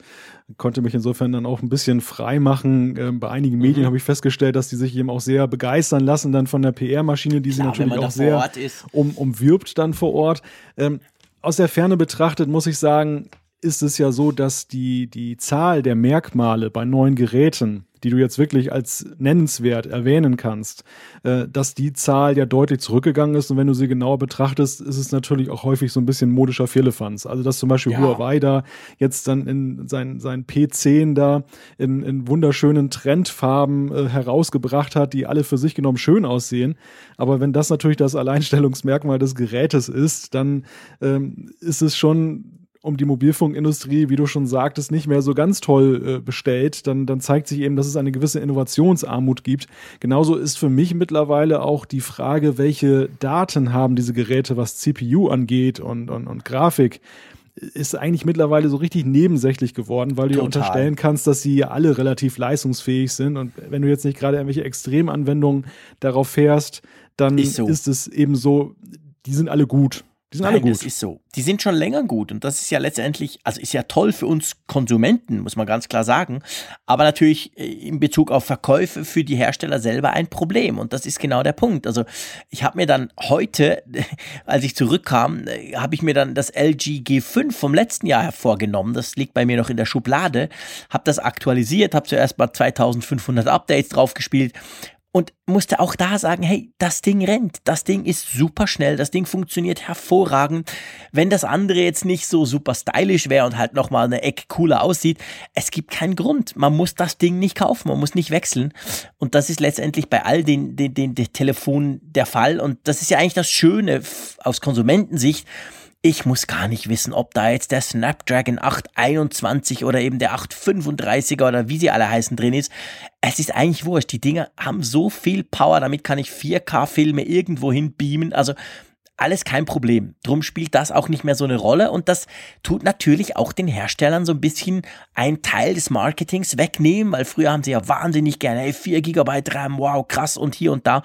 konnte mich insofern dann auch ein bisschen frei machen. Ähm, bei einigen Medien mhm. habe ich festgestellt, dass die sich eben auch sehr begeistern lassen dann von der PR-Maschine, die Klar, sie natürlich auch sehr um, umwirbt dann vor Ort. Ähm, aus der Ferne betrachtet muss ich sagen, ist es ja so, dass die, die Zahl der Merkmale bei neuen Geräten die du jetzt wirklich als nennenswert erwähnen kannst, äh, dass die Zahl ja deutlich zurückgegangen ist. Und wenn du sie genauer betrachtest, ist es natürlich auch häufig so ein bisschen modischer Firlefanz. Also, dass zum Beispiel ja. Huawei da jetzt dann in sein, sein P10 da in, in wunderschönen Trendfarben äh, herausgebracht hat, die alle für sich genommen schön aussehen. Aber wenn das natürlich das Alleinstellungsmerkmal des Gerätes ist, dann ähm, ist es schon um die Mobilfunkindustrie, wie du schon sagtest, nicht mehr so ganz toll äh, bestellt, dann, dann zeigt sich eben, dass es eine gewisse Innovationsarmut gibt. Genauso ist für mich mittlerweile auch die Frage, welche Daten haben diese Geräte, was CPU angeht und, und, und Grafik ist eigentlich mittlerweile so richtig nebensächlich geworden, weil du ja unterstellen kannst, dass sie alle relativ leistungsfähig sind. Und wenn du jetzt nicht gerade irgendwelche Extremanwendungen darauf fährst, dann so. ist es eben so, die sind alle gut. Die sind Nein, alle gut. Das ist so. Die sind schon länger gut und das ist ja letztendlich, also ist ja toll für uns Konsumenten, muss man ganz klar sagen. Aber natürlich äh, in Bezug auf Verkäufe für die Hersteller selber ein Problem und das ist genau der Punkt. Also ich habe mir dann heute, als ich zurückkam, äh, habe ich mir dann das LG G5 vom letzten Jahr hervorgenommen. Das liegt bei mir noch in der Schublade. Habe das aktualisiert, habe zuerst mal 2500 Updates draufgespielt und musste auch da sagen, hey, das Ding rennt, das Ding ist super schnell, das Ding funktioniert hervorragend. Wenn das andere jetzt nicht so super stylisch wäre und halt nochmal eine Ecke cooler aussieht, es gibt keinen Grund. Man muss das Ding nicht kaufen, man muss nicht wechseln. Und das ist letztendlich bei all den, den, den, den Telefonen der Fall. Und das ist ja eigentlich das Schöne aus Konsumentensicht, ich muss gar nicht wissen, ob da jetzt der Snapdragon 821 oder eben der 835er oder wie sie alle heißen drin ist. Es ist eigentlich wurscht. Die Dinger haben so viel Power, damit kann ich 4K-Filme irgendwo hin beamen. Also alles kein Problem. Drum spielt das auch nicht mehr so eine Rolle und das tut natürlich auch den Herstellern so ein bisschen einen Teil des Marketings wegnehmen, weil früher haben sie ja wahnsinnig gerne, ey, 4 GB RAM, wow, krass und hier und da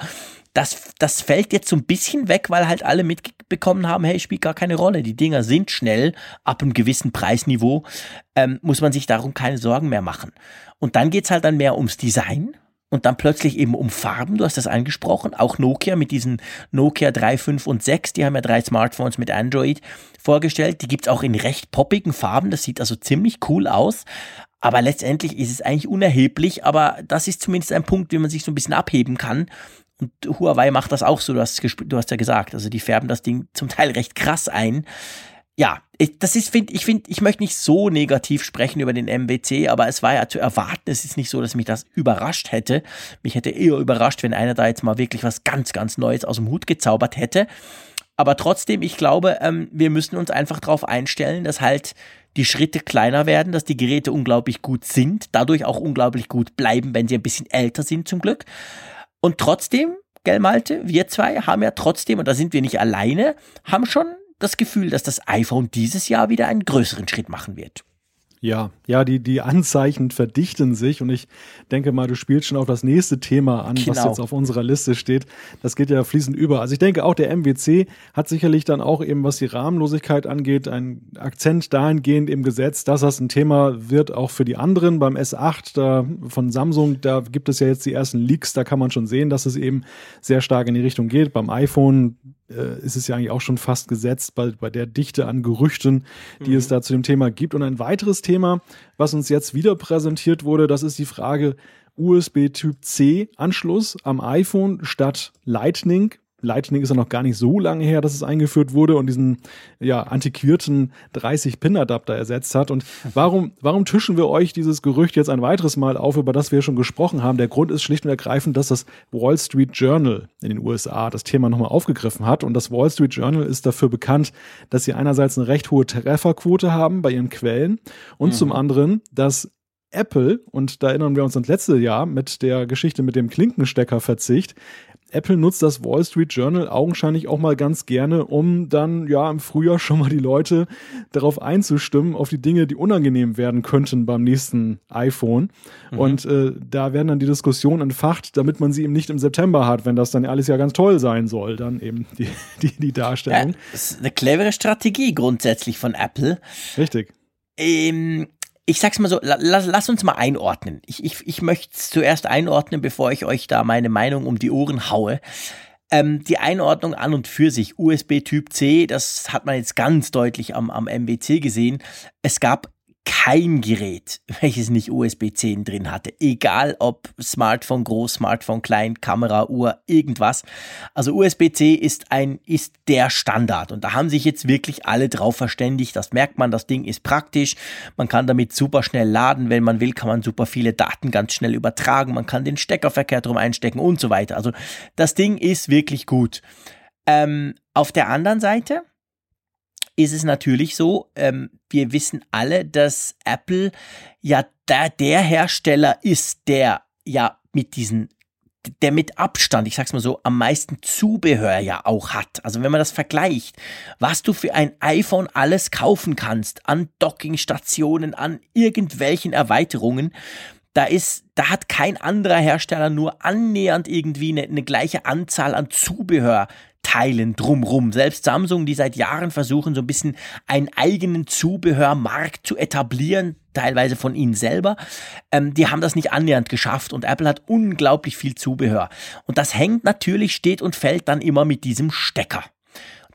das, das fällt jetzt so ein bisschen weg, weil halt alle mitbekommen haben, hey, spielt gar keine Rolle. Die Dinger sind schnell, ab einem gewissen Preisniveau. Ähm, muss man sich darum keine Sorgen mehr machen. Und dann geht's halt dann mehr ums Design und dann plötzlich eben um Farben, du hast das angesprochen, auch Nokia mit diesen Nokia 3, 5 und 6, die haben ja drei Smartphones mit Android vorgestellt, die gibt's auch in recht poppigen Farben, das sieht also ziemlich cool aus, aber letztendlich ist es eigentlich unerheblich, aber das ist zumindest ein Punkt, wie man sich so ein bisschen abheben kann und Huawei macht das auch so, du hast, du hast ja gesagt. Also die färben das Ding zum Teil recht krass ein. Ja, ich, das ist, find, ich finde, ich möchte nicht so negativ sprechen über den MWC, aber es war ja zu erwarten. Es ist nicht so, dass mich das überrascht hätte. Mich hätte eher überrascht, wenn einer da jetzt mal wirklich was ganz, ganz Neues aus dem Hut gezaubert hätte. Aber trotzdem, ich glaube, ähm, wir müssen uns einfach darauf einstellen, dass halt die Schritte kleiner werden, dass die Geräte unglaublich gut sind, dadurch auch unglaublich gut bleiben, wenn sie ein bisschen älter sind zum Glück. Und trotzdem, gell Malte, wir zwei haben ja trotzdem, und da sind wir nicht alleine, haben schon das Gefühl, dass das iPhone dieses Jahr wieder einen größeren Schritt machen wird. Ja, ja, die, die Anzeichen verdichten sich und ich denke mal, du spielst schon auf das nächste Thema an, genau. was jetzt auf unserer Liste steht. Das geht ja fließend über. Also ich denke auch der MWC hat sicherlich dann auch eben, was die Rahmenlosigkeit angeht, einen Akzent dahingehend eben gesetzt, dass das ein Thema wird auch für die anderen. Beim S8 da von Samsung, da gibt es ja jetzt die ersten Leaks, da kann man schon sehen, dass es eben sehr stark in die Richtung geht. Beim iPhone äh, ist es ja eigentlich auch schon fast gesetzt bei, bei der Dichte an Gerüchten, die mhm. es da zu dem Thema gibt. Und ein weiteres Thema, was uns jetzt wieder präsentiert wurde, das ist die Frage USB Typ C Anschluss am iPhone statt Lightning Lightning ist ja noch gar nicht so lange her, dass es eingeführt wurde und diesen ja antiquierten 30-Pin-Adapter ersetzt hat. Und warum, warum tischen wir euch dieses Gerücht jetzt ein weiteres Mal auf, über das wir schon gesprochen haben? Der Grund ist schlicht und ergreifend, dass das Wall Street Journal in den USA das Thema nochmal aufgegriffen hat. Und das Wall Street Journal ist dafür bekannt, dass sie einerseits eine recht hohe Trefferquote haben bei ihren Quellen und mhm. zum anderen, dass Apple, und da erinnern wir uns ans letzte Jahr mit der Geschichte mit dem Klinkensteckerverzicht, Apple nutzt das Wall Street Journal augenscheinlich auch mal ganz gerne, um dann ja im Frühjahr schon mal die Leute darauf einzustimmen, auf die Dinge, die unangenehm werden könnten beim nächsten iPhone. Mhm. Und äh, da werden dann die Diskussionen entfacht, damit man sie eben nicht im September hat, wenn das dann alles ja ganz toll sein soll, dann eben die, die, die Darstellung. Ja, das ist eine clevere Strategie grundsätzlich von Apple. Richtig. Ähm, ich sag's mal so, lass, lass uns mal einordnen. Ich, ich, ich möchte es zuerst einordnen, bevor ich euch da meine Meinung um die Ohren haue. Ähm, die Einordnung an und für sich, USB Typ C, das hat man jetzt ganz deutlich am, am MBC gesehen. Es gab kein Gerät, welches nicht USB 10 drin hatte. Egal ob Smartphone groß, Smartphone klein, Kamera, Uhr, irgendwas. Also USB-C ist ein, ist der Standard. Und da haben sich jetzt wirklich alle drauf verständigt. Das merkt man, das Ding ist praktisch. Man kann damit super schnell laden. Wenn man will, kann man super viele Daten ganz schnell übertragen. Man kann den Stecker verkehrt rum einstecken und so weiter. Also das Ding ist wirklich gut. Ähm, auf der anderen Seite, ist es natürlich so, ähm, wir wissen alle, dass Apple ja da der Hersteller ist, der ja mit diesen der mit Abstand, ich sag's mal so, am meisten Zubehör ja auch hat. Also wenn man das vergleicht, was du für ein iPhone alles kaufen kannst, an Dockingstationen, an irgendwelchen Erweiterungen, da ist, da hat kein anderer Hersteller nur annähernd irgendwie eine, eine gleiche Anzahl an Zubehör Teilen drumrum. Selbst Samsung, die seit Jahren versuchen, so ein bisschen einen eigenen Zubehörmarkt zu etablieren, teilweise von ihnen selber, ähm, die haben das nicht annähernd geschafft und Apple hat unglaublich viel Zubehör. Und das hängt natürlich, steht und fällt dann immer mit diesem Stecker.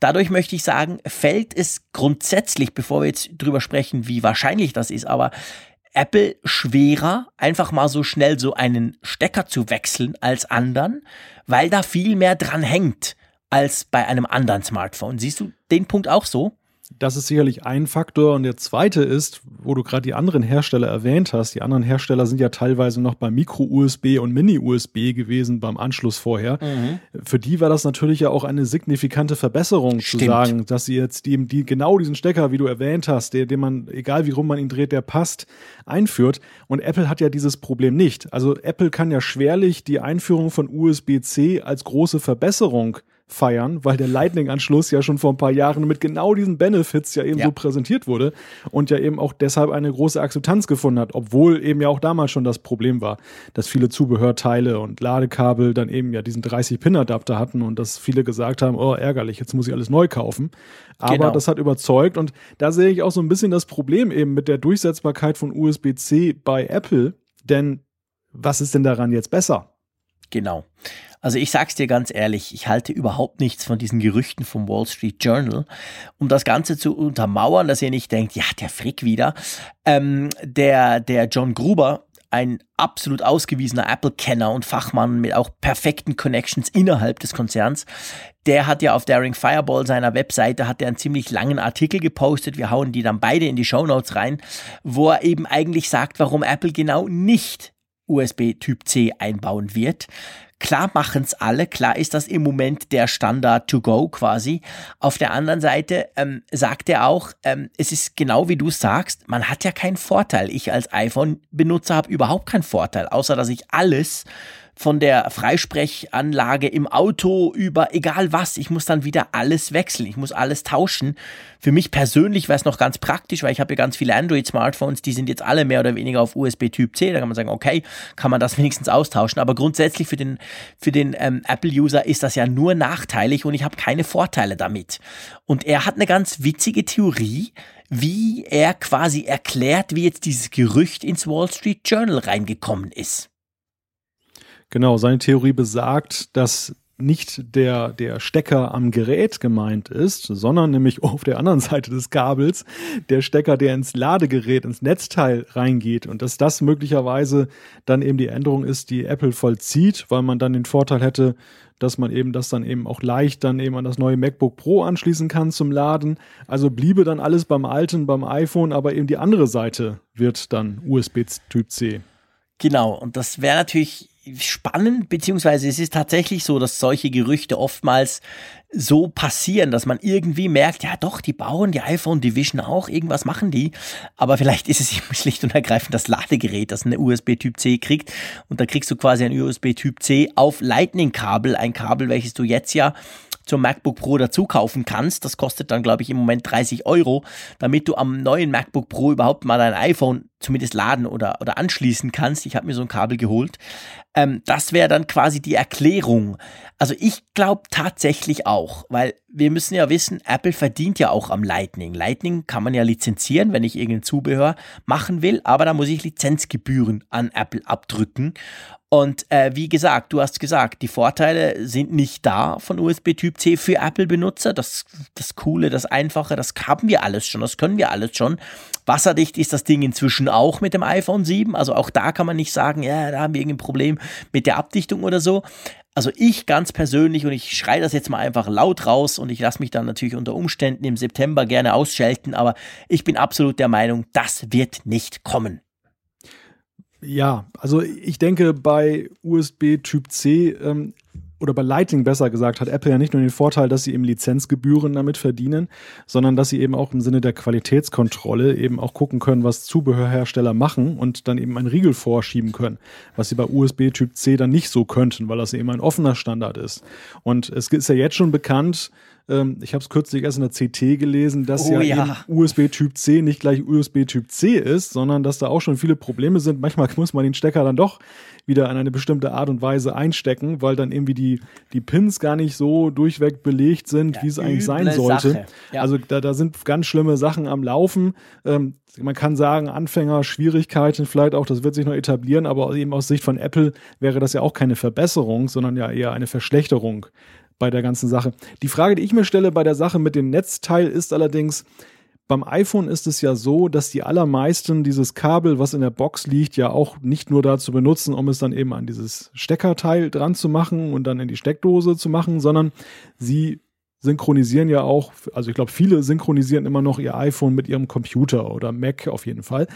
Dadurch möchte ich sagen, fällt es grundsätzlich, bevor wir jetzt drüber sprechen, wie wahrscheinlich das ist, aber Apple schwerer, einfach mal so schnell so einen Stecker zu wechseln als anderen, weil da viel mehr dran hängt als bei einem anderen Smartphone. Siehst du den Punkt auch so? Das ist sicherlich ein Faktor. Und der zweite ist, wo du gerade die anderen Hersteller erwähnt hast. Die anderen Hersteller sind ja teilweise noch bei Micro-USB und Mini-USB gewesen beim Anschluss vorher. Mhm. Für die war das natürlich ja auch eine signifikante Verbesserung Stimmt. zu sagen, dass sie jetzt die, die, genau diesen Stecker, wie du erwähnt hast, der, den man, egal wie rum man ihn dreht, der passt, einführt. Und Apple hat ja dieses Problem nicht. Also Apple kann ja schwerlich die Einführung von USB-C als große Verbesserung feiern, weil der Lightning-Anschluss ja schon vor ein paar Jahren mit genau diesen Benefits ja eben ja. so präsentiert wurde und ja eben auch deshalb eine große Akzeptanz gefunden hat, obwohl eben ja auch damals schon das Problem war, dass viele Zubehörteile und Ladekabel dann eben ja diesen 30-Pin-Adapter hatten und dass viele gesagt haben, oh ärgerlich, jetzt muss ich alles neu kaufen. Aber genau. das hat überzeugt und da sehe ich auch so ein bisschen das Problem eben mit der Durchsetzbarkeit von USB-C bei Apple, denn was ist denn daran jetzt besser? Genau. Also ich sag's dir ganz ehrlich, ich halte überhaupt nichts von diesen Gerüchten vom Wall Street Journal. Um das Ganze zu untermauern, dass ihr nicht denkt, ja, der Frick wieder. Ähm, der, der John Gruber, ein absolut ausgewiesener Apple-Kenner und Fachmann mit auch perfekten Connections innerhalb des Konzerns. Der hat ja auf Daring Fireball seiner Webseite hat er einen ziemlich langen Artikel gepostet. Wir hauen die dann beide in die Show Notes rein, wo er eben eigentlich sagt, warum Apple genau nicht USB Typ C einbauen wird. Klar machen es alle, klar ist das im Moment der Standard to go quasi. Auf der anderen Seite ähm, sagt er auch, ähm, es ist genau wie du sagst, man hat ja keinen Vorteil. Ich als iPhone-Benutzer habe überhaupt keinen Vorteil, außer dass ich alles von der Freisprechanlage im Auto über egal was. Ich muss dann wieder alles wechseln. Ich muss alles tauschen. Für mich persönlich wäre es noch ganz praktisch, weil ich habe ja ganz viele Android-Smartphones, die sind jetzt alle mehr oder weniger auf USB Typ C. Da kann man sagen, okay, kann man das wenigstens austauschen. Aber grundsätzlich für den, für den ähm, Apple-User ist das ja nur nachteilig und ich habe keine Vorteile damit. Und er hat eine ganz witzige Theorie, wie er quasi erklärt, wie jetzt dieses Gerücht ins Wall Street Journal reingekommen ist. Genau, seine Theorie besagt, dass nicht der, der Stecker am Gerät gemeint ist, sondern nämlich auf der anderen Seite des Kabels der Stecker, der ins Ladegerät, ins Netzteil reingeht und dass das möglicherweise dann eben die Änderung ist, die Apple vollzieht, weil man dann den Vorteil hätte, dass man eben das dann eben auch leicht dann eben an das neue MacBook Pro anschließen kann zum Laden. Also bliebe dann alles beim alten, beim iPhone, aber eben die andere Seite wird dann USB Typ C. Genau, und das wäre natürlich spannend, beziehungsweise es ist tatsächlich so, dass solche Gerüchte oftmals so passieren, dass man irgendwie merkt, ja doch, die bauen die iPhone Division auch, irgendwas machen die, aber vielleicht ist es schlicht und ergreifend das Ladegerät, das eine USB Typ C kriegt und da kriegst du quasi ein USB Typ C auf Lightning Kabel, ein Kabel, welches du jetzt ja zum MacBook Pro dazu kaufen kannst. Das kostet dann, glaube ich, im Moment 30 Euro, damit du am neuen MacBook Pro überhaupt mal dein iPhone zumindest laden oder, oder anschließen kannst. Ich habe mir so ein Kabel geholt. Ähm, das wäre dann quasi die Erklärung. Also ich glaube tatsächlich auch, weil wir müssen ja wissen, Apple verdient ja auch am Lightning. Lightning kann man ja lizenzieren, wenn ich irgendein Zubehör machen will, aber da muss ich Lizenzgebühren an Apple abdrücken. Und äh, wie gesagt, du hast gesagt, die Vorteile sind nicht da von USB Typ C für Apple-Benutzer. Das, das Coole, das Einfache, das haben wir alles schon, das können wir alles schon. Wasserdicht ist das Ding inzwischen auch mit dem iPhone 7. Also auch da kann man nicht sagen, ja, da haben wir irgendein Problem mit der Abdichtung oder so. Also ich ganz persönlich, und ich schreie das jetzt mal einfach laut raus und ich lasse mich dann natürlich unter Umständen im September gerne ausschalten, aber ich bin absolut der Meinung, das wird nicht kommen. Ja, also ich denke, bei USB Typ C ähm, oder bei Lightning besser gesagt, hat Apple ja nicht nur den Vorteil, dass sie eben Lizenzgebühren damit verdienen, sondern dass sie eben auch im Sinne der Qualitätskontrolle eben auch gucken können, was Zubehörhersteller machen und dann eben einen Riegel vorschieben können, was sie bei USB Typ C dann nicht so könnten, weil das eben ein offener Standard ist. Und es ist ja jetzt schon bekannt, ähm, ich habe es kürzlich erst in der CT gelesen, dass oh, ja, ja. USB Typ C nicht gleich USB Typ C ist, sondern dass da auch schon viele Probleme sind. Manchmal muss man den Stecker dann doch wieder in eine bestimmte Art und Weise einstecken, weil dann irgendwie die, die Pins gar nicht so durchweg belegt sind, ja, wie es eigentlich sein sollte. Ja. Also da, da sind ganz schlimme Sachen am Laufen. Ähm, man kann sagen, Anfänger, Schwierigkeiten vielleicht auch, das wird sich noch etablieren, aber eben aus Sicht von Apple wäre das ja auch keine Verbesserung, sondern ja eher eine Verschlechterung bei der ganzen Sache. Die Frage, die ich mir stelle bei der Sache mit dem Netzteil ist allerdings, beim iPhone ist es ja so, dass die allermeisten dieses Kabel, was in der Box liegt, ja auch nicht nur dazu benutzen, um es dann eben an dieses Steckerteil dran zu machen und dann in die Steckdose zu machen, sondern sie synchronisieren ja auch, also ich glaube, viele synchronisieren immer noch ihr iPhone mit ihrem Computer oder Mac auf jeden Fall.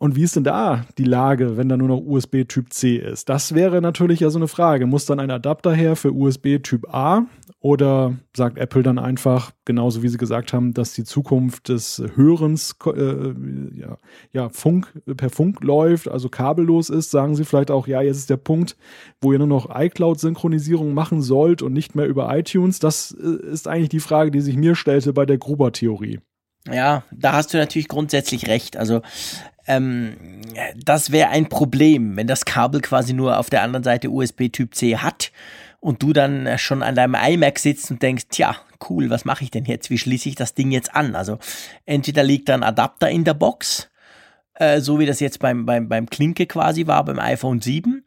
Und wie ist denn da die Lage, wenn da nur noch USB Typ C ist? Das wäre natürlich ja so eine Frage. Muss dann ein Adapter her für USB Typ A? Oder sagt Apple dann einfach, genauso wie sie gesagt haben, dass die Zukunft des Hörens äh, ja, ja, Funk, per Funk läuft, also kabellos ist, sagen sie vielleicht auch, ja, jetzt ist der Punkt, wo ihr nur noch iCloud-Synchronisierung machen sollt und nicht mehr über iTunes. Das äh, ist eigentlich die Frage, die sich mir stellte bei der Gruber-Theorie. Ja, da hast du natürlich grundsätzlich recht. Also ähm, das wäre ein Problem, wenn das Kabel quasi nur auf der anderen Seite USB Typ C hat und du dann schon an deinem iMac sitzt und denkst, tja, cool, was mache ich denn jetzt? Wie schließe ich das Ding jetzt an? Also entweder liegt da ein Adapter in der Box, äh, so wie das jetzt beim, beim, beim Klinke quasi war beim iPhone 7,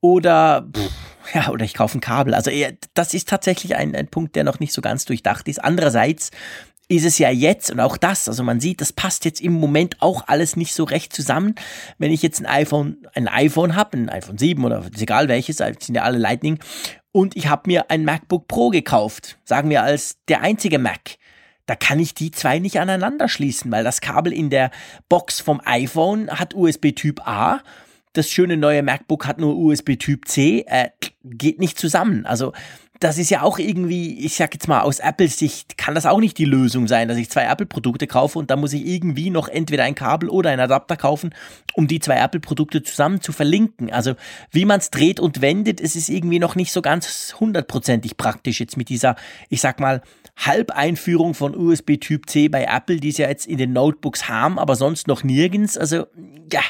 oder pff, ja, oder ich kaufe ein Kabel. Also das ist tatsächlich ein, ein Punkt, der noch nicht so ganz durchdacht ist. Andererseits ist es ja jetzt und auch das, also man sieht, das passt jetzt im Moment auch alles nicht so recht zusammen. Wenn ich jetzt ein iPhone, ein iPhone habe, ein iPhone 7 oder ist egal welches, sind ja alle Lightning und ich habe mir ein MacBook Pro gekauft, sagen wir als der einzige Mac. Da kann ich die zwei nicht aneinander schließen, weil das Kabel in der Box vom iPhone hat USB Typ A das schöne neue MacBook hat nur USB Typ C, äh, geht nicht zusammen. Also das ist ja auch irgendwie, ich sag jetzt mal, aus Apples Sicht kann das auch nicht die Lösung sein, dass ich zwei Apple-Produkte kaufe und dann muss ich irgendwie noch entweder ein Kabel oder einen Adapter kaufen, um die zwei Apple-Produkte zusammen zu verlinken. Also wie man es dreht und wendet, es ist irgendwie noch nicht so ganz hundertprozentig praktisch jetzt mit dieser, ich sag mal, Halbeinführung von USB Typ C bei Apple, die es ja jetzt in den Notebooks haben, aber sonst noch nirgends. Also ja,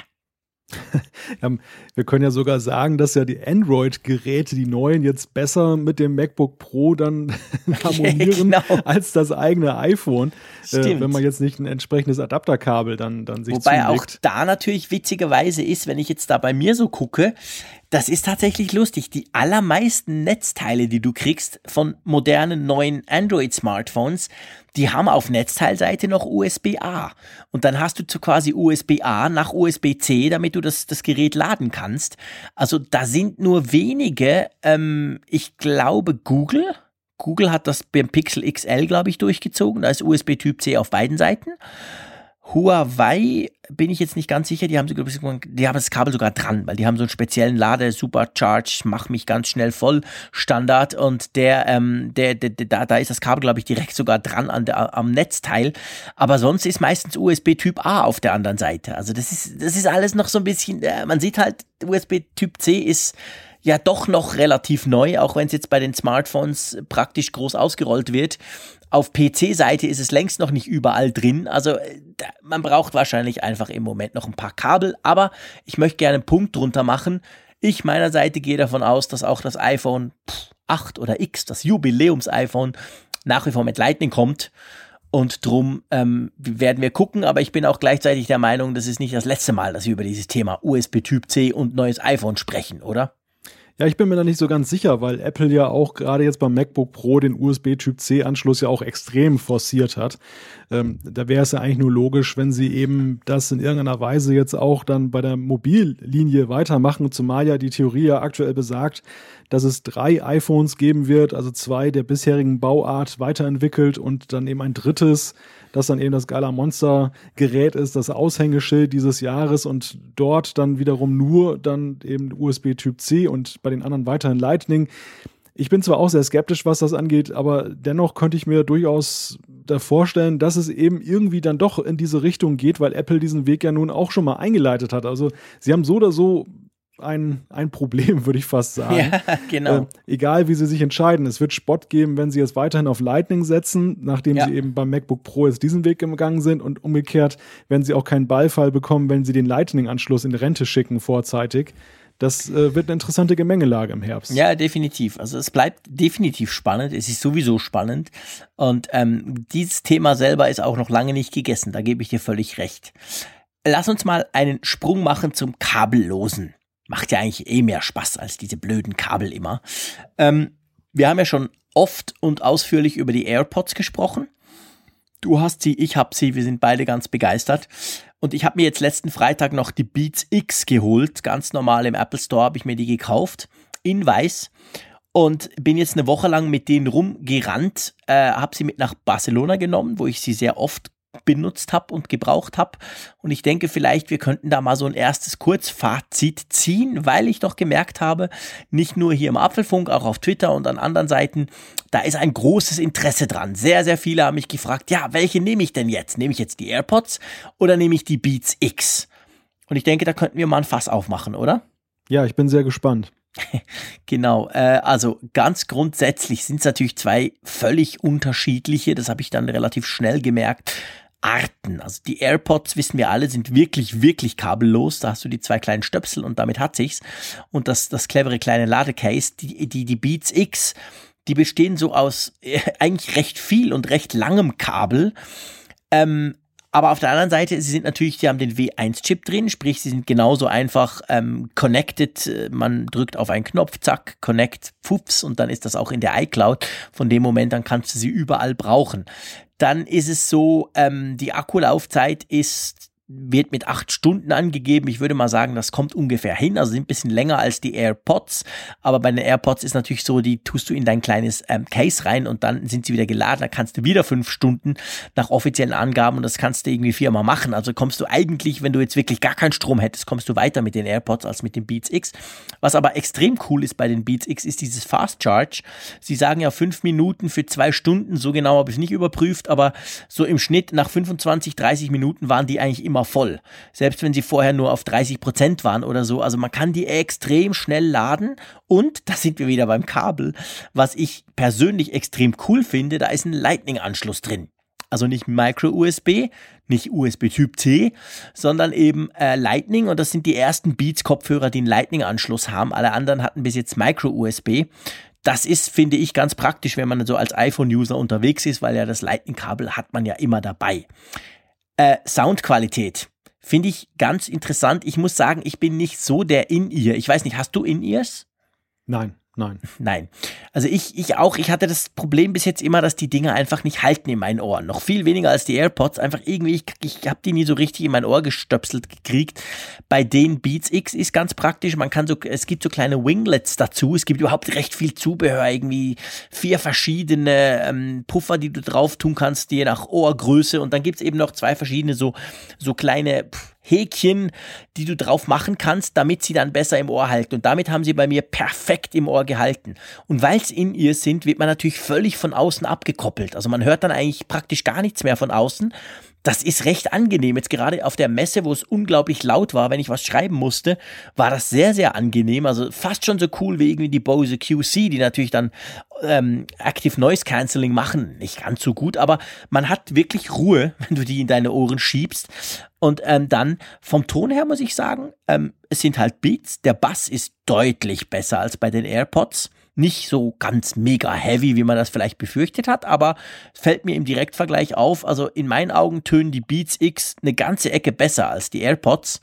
wir können ja sogar sagen, dass ja die Android-Geräte, die neuen, jetzt besser mit dem MacBook Pro dann harmonieren genau. als das eigene iPhone, äh, wenn man jetzt nicht ein entsprechendes Adapterkabel dann, dann sich Wobei zulegt. auch da natürlich witzigerweise ist, wenn ich jetzt da bei mir so gucke, Das ist tatsächlich lustig. Die allermeisten Netzteile, die du kriegst von modernen neuen Android-Smartphones, die haben auf Netzteilseite noch USB-A. Und dann hast du quasi USB-A nach USB-C, damit du das, das Gerät laden kannst. Also da sind nur wenige, ähm, ich glaube Google. Google hat das beim Pixel XL, glaube ich, durchgezogen. Da ist USB Typ C auf beiden Seiten. Huawei bin ich jetzt nicht ganz sicher, die haben, die haben das Kabel sogar dran, weil die haben so einen speziellen Lade, Supercharge, mach mich ganz schnell voll Standard und der, ähm, der, der, der da, da ist das Kabel, glaube ich, direkt sogar dran an der, am Netzteil. Aber sonst ist meistens USB Typ A auf der anderen Seite. Also das ist, das ist alles noch so ein bisschen, äh, man sieht halt, USB Typ C ist ja doch noch relativ neu, auch wenn es jetzt bei den Smartphones praktisch groß ausgerollt wird. Auf PC-Seite ist es längst noch nicht überall drin. Also äh, man braucht wahrscheinlich einfach im Moment noch ein paar Kabel. Aber ich möchte gerne einen Punkt drunter machen. Ich meiner Seite gehe davon aus, dass auch das iPhone 8 oder X, das Jubiläums-iPhone, nach wie vor mit Lightning kommt. Und drum ähm, werden wir gucken, aber ich bin auch gleichzeitig der Meinung, das ist nicht das letzte Mal, dass wir über dieses Thema USB Typ C und neues iPhone sprechen, oder? Ja, ich bin mir da nicht so ganz sicher, weil Apple ja auch gerade jetzt beim MacBook Pro den USB-Typ-C-Anschluss ja auch extrem forciert hat. Ähm, da wäre es ja eigentlich nur logisch, wenn sie eben das in irgendeiner Weise jetzt auch dann bei der Mobillinie weitermachen, zumal ja die Theorie ja aktuell besagt, dass es drei iPhones geben wird, also zwei der bisherigen Bauart weiterentwickelt und dann eben ein drittes, das dann eben das Gala Monster Gerät ist, das Aushängeschild dieses Jahres und dort dann wiederum nur dann eben USB Typ C und bei den anderen weiterhin Lightning. Ich bin zwar auch sehr skeptisch, was das angeht, aber dennoch könnte ich mir durchaus da vorstellen, dass es eben irgendwie dann doch in diese Richtung geht, weil Apple diesen Weg ja nun auch schon mal eingeleitet hat. Also sie haben so oder so ein, ein Problem, würde ich fast sagen. Ja, genau. Äh, egal, wie sie sich entscheiden. Es wird Spott geben, wenn sie jetzt weiterhin auf Lightning setzen, nachdem ja. sie eben beim MacBook Pro jetzt diesen Weg gegangen sind und umgekehrt, wenn sie auch keinen Ballfall bekommen, wenn sie den Lightning-Anschluss in Rente schicken vorzeitig. Das äh, wird eine interessante Gemengelage im Herbst. Ja, definitiv. Also es bleibt definitiv spannend. Es ist sowieso spannend. Und ähm, dieses Thema selber ist auch noch lange nicht gegessen. Da gebe ich dir völlig recht. Lass uns mal einen Sprung machen zum Kabellosen. Macht ja eigentlich eh mehr Spaß als diese blöden Kabel immer. Ähm, wir haben ja schon oft und ausführlich über die AirPods gesprochen. Du hast sie, ich habe sie, wir sind beide ganz begeistert. Und ich habe mir jetzt letzten Freitag noch die Beats X geholt. Ganz normal im Apple Store habe ich mir die gekauft. In weiß. Und bin jetzt eine Woche lang mit denen rumgerannt. Äh, habe sie mit nach Barcelona genommen, wo ich sie sehr oft benutzt habe und gebraucht habe. Und ich denke vielleicht, wir könnten da mal so ein erstes Kurzfazit ziehen, weil ich doch gemerkt habe, nicht nur hier im Apfelfunk, auch auf Twitter und an anderen Seiten, da ist ein großes Interesse dran. Sehr, sehr viele haben mich gefragt, ja, welche nehme ich denn jetzt? Nehme ich jetzt die AirPods oder nehme ich die Beats X? Und ich denke, da könnten wir mal ein Fass aufmachen, oder? Ja, ich bin sehr gespannt. genau, äh, also ganz grundsätzlich sind es natürlich zwei völlig unterschiedliche, das habe ich dann relativ schnell gemerkt, Arten. Also die AirPods, wissen wir alle, sind wirklich, wirklich kabellos. Da hast du die zwei kleinen Stöpsel und damit hat sich's. Und das, das clevere kleine Ladecase, die, die, die Beats X, die bestehen so aus äh, eigentlich recht viel und recht langem Kabel. Ähm, aber auf der anderen Seite, sie sind natürlich, sie haben den W1-Chip drin, sprich, sie sind genauso einfach ähm, connected. Man drückt auf einen Knopf, zack, connect, pfups, und dann ist das auch in der iCloud. Von dem Moment dann kannst du sie überall brauchen. Dann ist es so, ähm, die Akkulaufzeit ist wird mit acht Stunden angegeben. Ich würde mal sagen, das kommt ungefähr hin. Also sind ein bisschen länger als die AirPods. Aber bei den AirPods ist natürlich so, die tust du in dein kleines ähm, Case rein und dann sind sie wieder geladen. Da kannst du wieder fünf Stunden nach offiziellen Angaben und das kannst du irgendwie viermal machen. Also kommst du eigentlich, wenn du jetzt wirklich gar keinen Strom hättest, kommst du weiter mit den AirPods als mit den Beats X. Was aber extrem cool ist bei den Beats X, ist dieses Fast Charge. Sie sagen ja fünf Minuten für zwei Stunden. So genau habe ich es nicht überprüft, aber so im Schnitt nach 25, 30 Minuten waren die eigentlich immer immer voll. Selbst wenn sie vorher nur auf 30 Prozent waren oder so. Also man kann die extrem schnell laden. Und da sind wir wieder beim Kabel. Was ich persönlich extrem cool finde, da ist ein Lightning-Anschluss drin. Also nicht Micro-USB, nicht USB Typ C, sondern eben äh, Lightning. Und das sind die ersten Beats-Kopfhörer, die einen Lightning-Anschluss haben. Alle anderen hatten bis jetzt Micro-USB. Das ist, finde ich, ganz praktisch, wenn man so als iPhone-User unterwegs ist, weil ja das Lightning-Kabel hat man ja immer dabei. Äh, Soundqualität Finde ich ganz interessant. Ich muss sagen, ich bin nicht so der In-Ear. Ich weiß nicht, hast du In-Ears? Nein. Nein. Nein. Also ich, ich auch, ich hatte das Problem bis jetzt immer, dass die Dinger einfach nicht halten in meinen Ohren. Noch viel weniger als die AirPods. Einfach irgendwie, ich, ich habe die nie so richtig in mein Ohr gestöpselt gekriegt. Bei den Beats X ist ganz praktisch. Man kann so, es gibt so kleine Winglets dazu. Es gibt überhaupt recht viel Zubehör. Irgendwie vier verschiedene ähm, Puffer, die du drauf tun kannst, je nach Ohrgröße. Und dann gibt's eben noch zwei verschiedene so, so kleine, pff, Häkchen, die du drauf machen kannst, damit sie dann besser im Ohr halten. Und damit haben sie bei mir perfekt im Ohr gehalten. Und weil es in ihr sind, wird man natürlich völlig von außen abgekoppelt. Also man hört dann eigentlich praktisch gar nichts mehr von außen. Das ist recht angenehm. Jetzt gerade auf der Messe, wo es unglaublich laut war, wenn ich was schreiben musste, war das sehr, sehr angenehm. Also fast schon so cool wie irgendwie die Bose QC, die natürlich dann ähm, Active Noise Cancelling machen. Nicht ganz so gut, aber man hat wirklich Ruhe, wenn du die in deine Ohren schiebst. Und ähm, dann vom Ton her muss ich sagen, ähm, es sind halt Beats. Der Bass ist deutlich besser als bei den AirPods. Nicht so ganz mega heavy, wie man das vielleicht befürchtet hat, aber fällt mir im Direktvergleich auf. Also in meinen Augen tönen die Beats X eine ganze Ecke besser als die AirPods.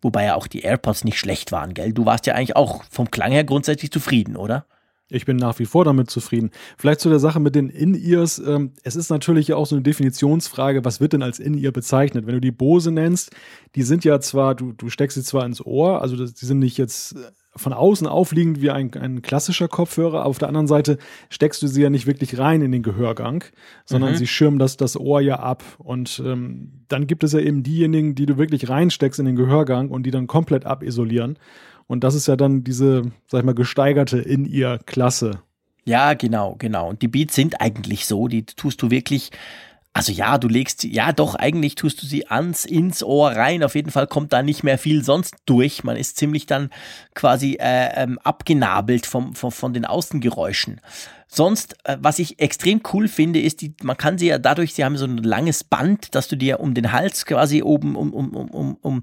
Wobei ja auch die AirPods nicht schlecht waren, gell? Du warst ja eigentlich auch vom Klang her grundsätzlich zufrieden, oder? Ich bin nach wie vor damit zufrieden. Vielleicht zu der Sache mit den In-Ears. Ähm, es ist natürlich auch so eine Definitionsfrage, was wird denn als In-Ear bezeichnet? Wenn du die Bose nennst, die sind ja zwar, du, du steckst sie zwar ins Ohr, also das, die sind nicht jetzt von außen aufliegend wie ein, ein klassischer Kopfhörer, auf der anderen Seite steckst du sie ja nicht wirklich rein in den Gehörgang, sondern mhm. sie schirmen das, das Ohr ja ab. Und ähm, dann gibt es ja eben diejenigen, die du wirklich reinsteckst in den Gehörgang und die dann komplett abisolieren. Und das ist ja dann diese, sag ich mal, gesteigerte in ihr Klasse. Ja, genau, genau. Und die Beats sind eigentlich so, die tust du wirklich also ja, du legst sie, ja doch, eigentlich tust du sie ans, ins Ohr rein. Auf jeden Fall kommt da nicht mehr viel sonst durch. Man ist ziemlich dann quasi äh, ähm, abgenabelt vom, vom, von den Außengeräuschen. Sonst, äh, was ich extrem cool finde, ist, die, man kann sie ja dadurch, sie haben so ein langes Band, dass du dir um den Hals quasi oben um, um, um, um, um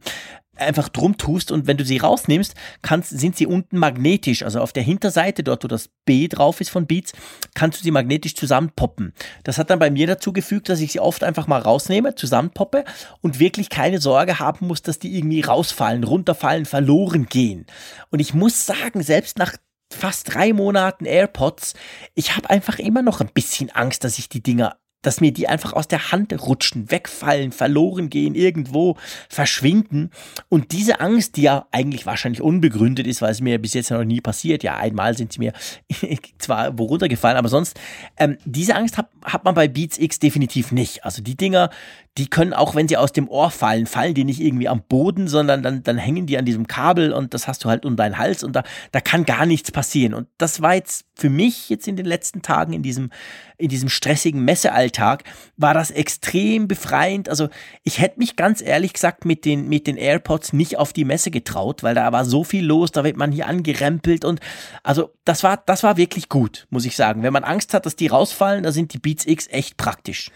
einfach drum tust und wenn du sie rausnimmst, kannst, sind sie unten magnetisch. Also auf der Hinterseite, dort wo das B drauf ist von Beats, kannst du sie magnetisch zusammenpoppen. Das hat dann bei mir dazu gefügt, dass ich sie oft einfach mal rausnehme, zusammenpoppe und wirklich keine Sorge haben muss, dass die irgendwie rausfallen, runterfallen, verloren gehen. Und ich muss sagen, selbst nach fast drei Monaten AirPods, ich habe einfach immer noch ein bisschen Angst, dass ich die Dinger dass mir die einfach aus der Hand rutschen, wegfallen, verloren gehen, irgendwo verschwinden. Und diese Angst, die ja eigentlich wahrscheinlich unbegründet ist, weil es mir bis jetzt noch nie passiert, ja, einmal sind sie mir zwar runtergefallen, aber sonst, ähm, diese Angst hat, hat man bei Beats X definitiv nicht. Also die Dinger, die können auch, wenn sie aus dem Ohr fallen, fallen die nicht irgendwie am Boden, sondern dann, dann hängen die an diesem Kabel und das hast du halt um deinen Hals und da, da kann gar nichts passieren. Und das war jetzt für mich jetzt in den letzten Tagen in diesem, in diesem stressigen Messealltag, war das extrem befreiend. Also ich hätte mich ganz ehrlich gesagt mit den, mit den AirPods nicht auf die Messe getraut, weil da war so viel los, da wird man hier angerempelt und also das war, das war wirklich gut, muss ich sagen. Wenn man Angst hat, dass die rausfallen, da sind die Beats X echt praktisch.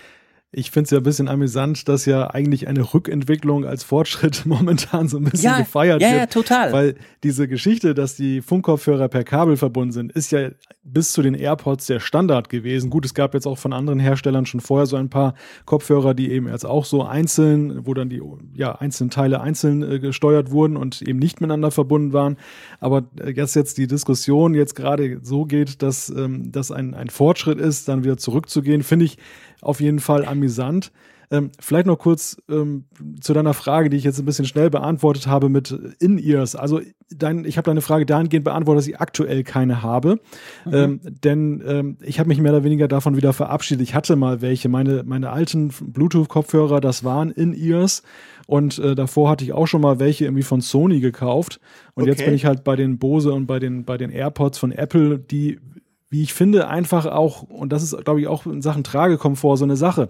Ich finde es ja ein bisschen amüsant, dass ja eigentlich eine Rückentwicklung als Fortschritt momentan so ein bisschen ja, gefeiert ja, wird. Ja, total. Weil diese Geschichte, dass die Funkkopfhörer per Kabel verbunden sind, ist ja bis zu den AirPods der Standard gewesen. Gut, es gab jetzt auch von anderen Herstellern schon vorher so ein paar Kopfhörer, die eben jetzt auch so einzeln, wo dann die ja, einzelnen Teile einzeln äh, gesteuert wurden und eben nicht miteinander verbunden waren. Aber äh, jetzt jetzt die Diskussion jetzt gerade so geht, dass ähm, das ein, ein Fortschritt ist, dann wieder zurückzugehen, finde ich auf jeden Fall amüsant. Ähm, vielleicht noch kurz ähm, zu deiner Frage, die ich jetzt ein bisschen schnell beantwortet habe mit In-Ears. Also dein, ich habe deine Frage dahingehend beantwortet, dass ich aktuell keine habe. Mhm. Ähm, denn ähm, ich habe mich mehr oder weniger davon wieder verabschiedet. Ich hatte mal welche. Meine, meine alten Bluetooth-Kopfhörer, das waren In-Ears. Und äh, davor hatte ich auch schon mal welche irgendwie von Sony gekauft. Und okay. jetzt bin ich halt bei den Bose und bei den, bei den AirPods von Apple, die wie ich finde, einfach auch, und das ist, glaube ich, auch in Sachen Tragekomfort so eine Sache.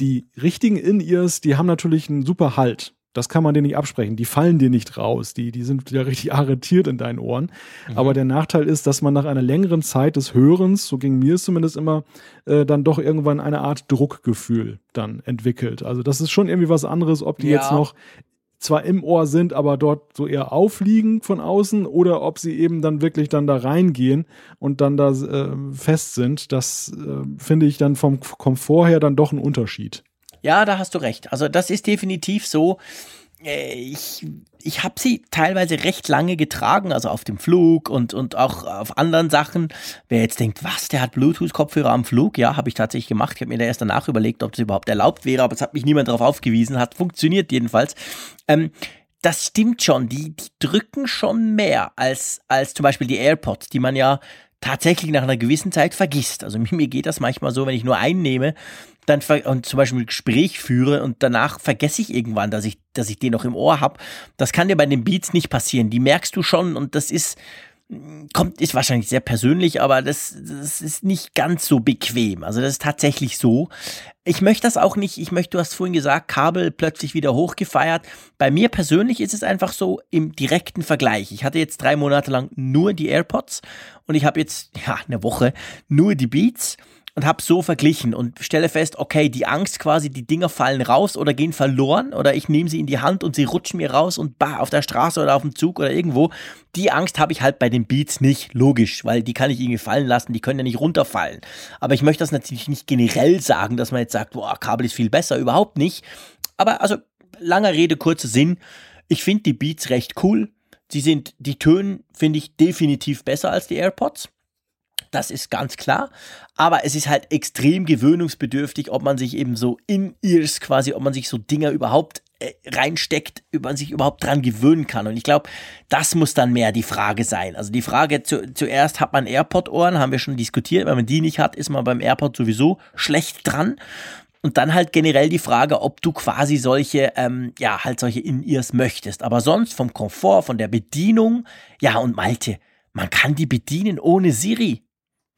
Die richtigen In-Ears, die haben natürlich einen super Halt. Das kann man dir nicht absprechen. Die fallen dir nicht raus. Die, die sind ja richtig arretiert in deinen Ohren. Mhm. Aber der Nachteil ist, dass man nach einer längeren Zeit des Hörens, so ging mir es zumindest immer, äh, dann doch irgendwann eine Art Druckgefühl dann entwickelt. Also das ist schon irgendwie was anderes, ob die ja. jetzt noch zwar im Ohr sind, aber dort so eher aufliegen von außen oder ob sie eben dann wirklich dann da reingehen und dann da äh, fest sind. Das äh, finde ich dann vom Komfort her dann doch ein Unterschied. Ja, da hast du recht. Also das ist definitiv so. Äh, ich, ich habe sie teilweise recht lange getragen, also auf dem Flug und, und auch auf anderen Sachen. Wer jetzt denkt, was, der hat Bluetooth-Kopfhörer am Flug? Ja, habe ich tatsächlich gemacht. Ich habe mir da erst danach überlegt, ob das überhaupt erlaubt wäre, aber es hat mich niemand darauf aufgewiesen, hat funktioniert jedenfalls. Ähm, das stimmt schon, die, die drücken schon mehr als, als zum Beispiel die AirPods, die man ja tatsächlich nach einer gewissen Zeit vergisst. Also mir geht das manchmal so, wenn ich nur einnehme, dann und zum Beispiel ein Gespräch führe und danach vergesse ich irgendwann, dass ich, dass ich den noch im Ohr habe. Das kann dir bei den Beats nicht passieren. Die merkst du schon und das ist, kommt, ist wahrscheinlich sehr persönlich, aber das, das ist nicht ganz so bequem. Also das ist tatsächlich so. Ich möchte das auch nicht, ich möchte, du hast vorhin gesagt, Kabel plötzlich wieder hochgefeiert. Bei mir persönlich ist es einfach so im direkten Vergleich. Ich hatte jetzt drei Monate lang nur die AirPods und ich habe jetzt, ja, eine Woche nur die Beats und habe so verglichen und stelle fest, okay, die Angst quasi, die Dinger fallen raus oder gehen verloren oder ich nehme sie in die Hand und sie rutschen mir raus und bah, auf der Straße oder auf dem Zug oder irgendwo. Die Angst habe ich halt bei den Beats nicht, logisch, weil die kann ich irgendwie fallen lassen, die können ja nicht runterfallen. Aber ich möchte das natürlich nicht generell sagen, dass man jetzt sagt, boah, Kabel ist viel besser, überhaupt nicht. Aber also, langer Rede, kurzer Sinn. Ich finde die Beats recht cool. Sie sind, die Töne finde ich definitiv besser als die AirPods das ist ganz klar. Aber es ist halt extrem gewöhnungsbedürftig, ob man sich eben so in ears quasi, ob man sich so Dinger überhaupt äh, reinsteckt, ob man sich überhaupt dran gewöhnen kann. Und ich glaube, das muss dann mehr die Frage sein. Also die Frage zu, zuerst hat man AirPod-Ohren, haben wir schon diskutiert. Wenn man die nicht hat, ist man beim AirPod sowieso schlecht dran. Und dann halt generell die Frage, ob du quasi solche, ähm, ja, halt solche In-Ears möchtest. Aber sonst vom Komfort, von der Bedienung, ja, und Malte, man kann die bedienen ohne Siri.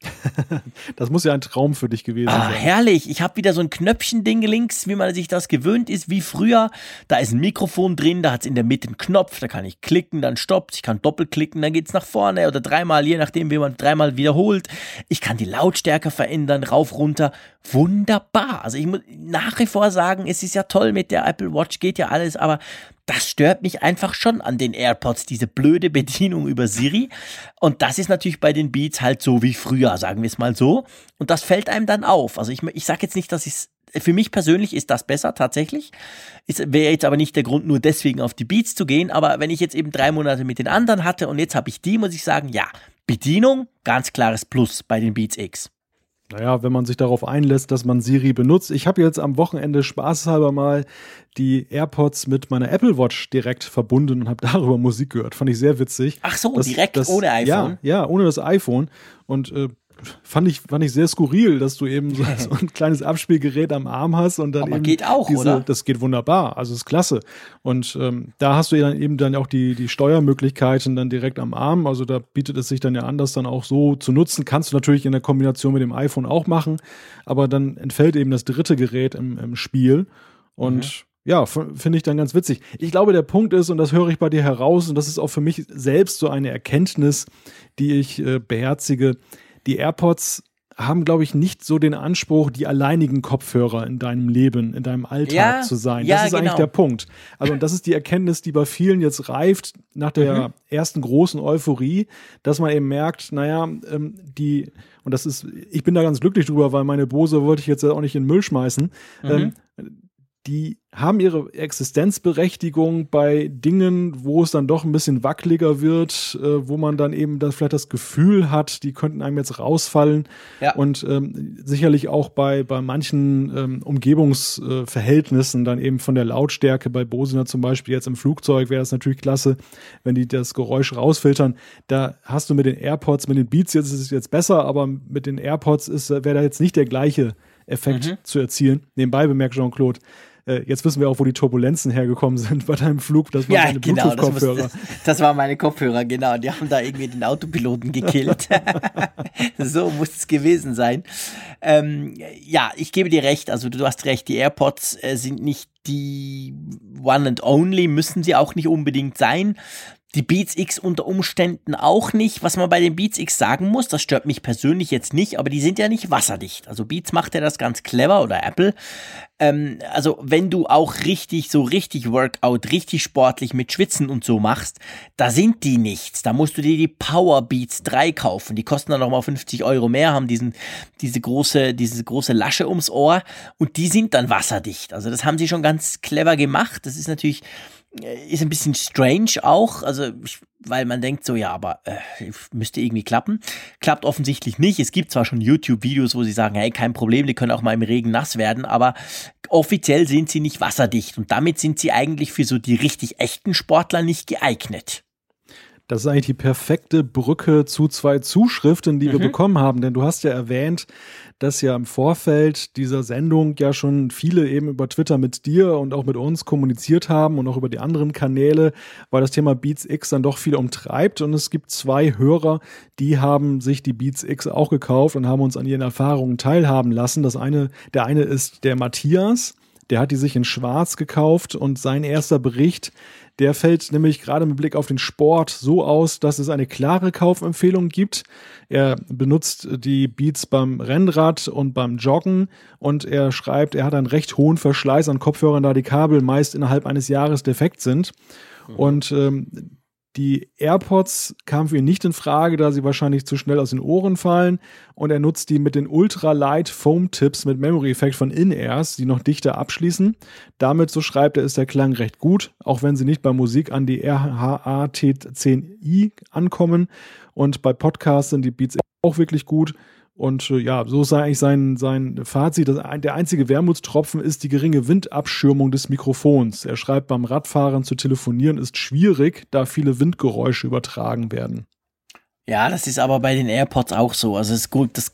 das muss ja ein Traum für dich gewesen ah, sein. Herrlich. Ich habe wieder so ein Knöpfchen-Ding links, wie man sich das gewöhnt ist, wie früher. Da ist ein Mikrofon drin, da hat es in der Mitte einen Knopf, da kann ich klicken, dann stoppt Ich kann doppelklicken, dann geht es nach vorne oder dreimal, je nachdem, wie man dreimal wiederholt. Ich kann die Lautstärke verändern, rauf, runter. Wunderbar. Also ich muss nach wie vor sagen, es ist ja toll mit der Apple Watch, geht ja alles, aber das stört mich einfach schon an den AirPods, diese blöde Bedienung über Siri. Und das ist natürlich bei den Beats halt so wie früher, sagen wir es mal so. Und das fällt einem dann auf. Also ich, ich sage jetzt nicht, dass ich für mich persönlich ist das besser tatsächlich. Wäre jetzt aber nicht der Grund, nur deswegen auf die Beats zu gehen. Aber wenn ich jetzt eben drei Monate mit den anderen hatte und jetzt habe ich die, muss ich sagen, ja, Bedienung, ganz klares Plus bei den Beats X. Naja, wenn man sich darauf einlässt, dass man Siri benutzt. Ich habe jetzt am Wochenende spaßhalber mal die AirPods mit meiner Apple Watch direkt verbunden und habe darüber Musik gehört. Fand ich sehr witzig. Ach so, das, direkt das, ohne iPhone? Ja, ja, ohne das iPhone. Und äh, fand ich, fand ich sehr skurril, dass du eben so, so, ein kleines Abspielgerät am Arm hast und dann Aber eben geht auch, diese, oder? Das geht wunderbar, also ist klasse. Und ähm, da hast du ja dann eben dann auch die, die Steuermöglichkeiten dann direkt am Arm. Also da bietet es sich dann ja an, das dann auch so zu nutzen. Kannst du natürlich in der Kombination mit dem iPhone auch machen, aber dann entfällt eben das dritte Gerät im, im Spiel. Und mhm ja, finde ich dann ganz witzig. Ich glaube, der Punkt ist, und das höre ich bei dir heraus, und das ist auch für mich selbst so eine Erkenntnis, die ich äh, beherzige, die AirPods haben, glaube ich, nicht so den Anspruch, die alleinigen Kopfhörer in deinem Leben, in deinem Alltag ja, zu sein. Ja, das ist genau. eigentlich der Punkt. Also, und das ist die Erkenntnis, die bei vielen jetzt reift nach der mhm. ersten großen Euphorie, dass man eben merkt, naja, ähm, die, und das ist, ich bin da ganz glücklich drüber, weil meine Bose wollte ich jetzt auch nicht in den Müll schmeißen. Mhm. Ähm, die haben ihre Existenzberechtigung bei Dingen, wo es dann doch ein bisschen wackeliger wird, äh, wo man dann eben das, vielleicht das Gefühl hat, die könnten einem jetzt rausfallen. Ja. Und ähm, sicherlich auch bei, bei manchen ähm, Umgebungsverhältnissen dann eben von der Lautstärke, bei Bosiner zum Beispiel jetzt im Flugzeug wäre es natürlich klasse, wenn die das Geräusch rausfiltern. Da hast du mit den AirPods, mit den Beats jetzt ist es jetzt besser, aber mit den AirPods wäre da jetzt nicht der gleiche Effekt mhm. zu erzielen. Nebenbei bemerkt Jean-Claude, äh, jetzt wissen wir auch, wo die Turbulenzen hergekommen sind bei deinem Flug. Das waren ja, deine genau, Bluetooth-Kopfhörer. Das, das, waren meine Kopfhörer, genau. Die haben da irgendwie den Autopiloten gekillt. so muss es gewesen sein. Ähm, ja, ich gebe dir recht. Also du hast recht, die AirPods äh, sind nicht die One and Only, müssen sie auch nicht unbedingt sein. Die Beats X unter Umständen auch nicht. Was man bei den Beats X sagen muss, das stört mich persönlich jetzt nicht, aber die sind ja nicht wasserdicht. Also Beats macht ja das ganz clever oder Apple. Ähm, also wenn du auch richtig, so richtig Workout, richtig sportlich mit Schwitzen und so machst, da sind die nichts. Da musst du dir die Power Beats 3 kaufen. Die kosten dann nochmal 50 Euro mehr, haben diesen, diese große, diese große Lasche ums Ohr und die sind dann wasserdicht. Also das haben sie schon ganz clever gemacht. Das ist natürlich ist ein bisschen strange auch, also ich, weil man denkt so, ja, aber äh, müsste irgendwie klappen. Klappt offensichtlich nicht. Es gibt zwar schon YouTube-Videos, wo sie sagen, hey, kein Problem, die können auch mal im Regen nass werden, aber offiziell sind sie nicht wasserdicht und damit sind sie eigentlich für so die richtig echten Sportler nicht geeignet. Das ist eigentlich die perfekte Brücke zu zwei Zuschriften, die mhm. wir bekommen haben. Denn du hast ja erwähnt, dass ja im Vorfeld dieser Sendung ja schon viele eben über Twitter mit dir und auch mit uns kommuniziert haben und auch über die anderen Kanäle, weil das Thema Beats X dann doch viel umtreibt. Und es gibt zwei Hörer, die haben sich die Beats X auch gekauft und haben uns an ihren Erfahrungen teilhaben lassen. Das eine, der eine ist der Matthias. Der hat die sich in Schwarz gekauft und sein erster Bericht, der fällt nämlich gerade mit Blick auf den Sport so aus, dass es eine klare Kaufempfehlung gibt. Er benutzt die Beats beim Rennrad und beim Joggen und er schreibt, er hat einen recht hohen Verschleiß an Kopfhörern, da die Kabel meist innerhalb eines Jahres defekt sind. Mhm. Und ähm, die AirPods kamen für ihn nicht in Frage, da sie wahrscheinlich zu schnell aus den Ohren fallen. Und er nutzt die mit den Ultralight Foam Tips mit Memory Effect von In-Airs, die noch dichter abschließen. Damit, so schreibt er, ist der Klang recht gut, auch wenn sie nicht bei Musik an die RHA T10i ankommen. Und bei Podcasts sind die Beats auch wirklich gut. Und äh, ja, so sei eigentlich sein, sein Fazit. Das, der einzige Wermutstropfen ist die geringe Windabschirmung des Mikrofons. Er schreibt, beim Radfahren zu telefonieren ist schwierig, da viele Windgeräusche übertragen werden. Ja, das ist aber bei den AirPods auch so. Also es ist gut, das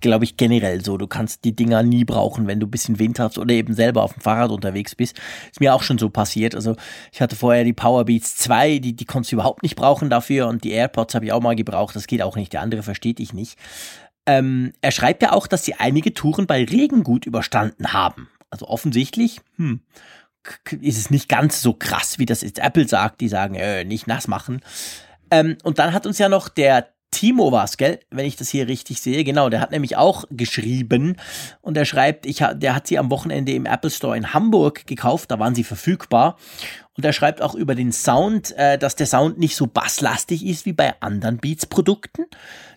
glaube ich generell so. Du kannst die Dinger nie brauchen, wenn du ein bisschen Wind hast oder eben selber auf dem Fahrrad unterwegs bist. Ist mir auch schon so passiert. Also ich hatte vorher die Powerbeats 2, die, die konntest du überhaupt nicht brauchen dafür und die AirPods habe ich auch mal gebraucht. Das geht auch nicht. Der andere versteht ich nicht. Ähm, er schreibt ja auch, dass sie einige Touren bei Regen gut überstanden haben. Also offensichtlich, hm, ist es nicht ganz so krass, wie das jetzt Apple sagt. Die sagen, äh, nicht nass machen. Ähm, und dann hat uns ja noch der Timo war's, gell? Wenn ich das hier richtig sehe. Genau, der hat nämlich auch geschrieben und er schreibt, ich, der hat sie am Wochenende im Apple Store in Hamburg gekauft, da waren sie verfügbar. Und er schreibt auch über den Sound, äh, dass der Sound nicht so basslastig ist wie bei anderen Beats-Produkten.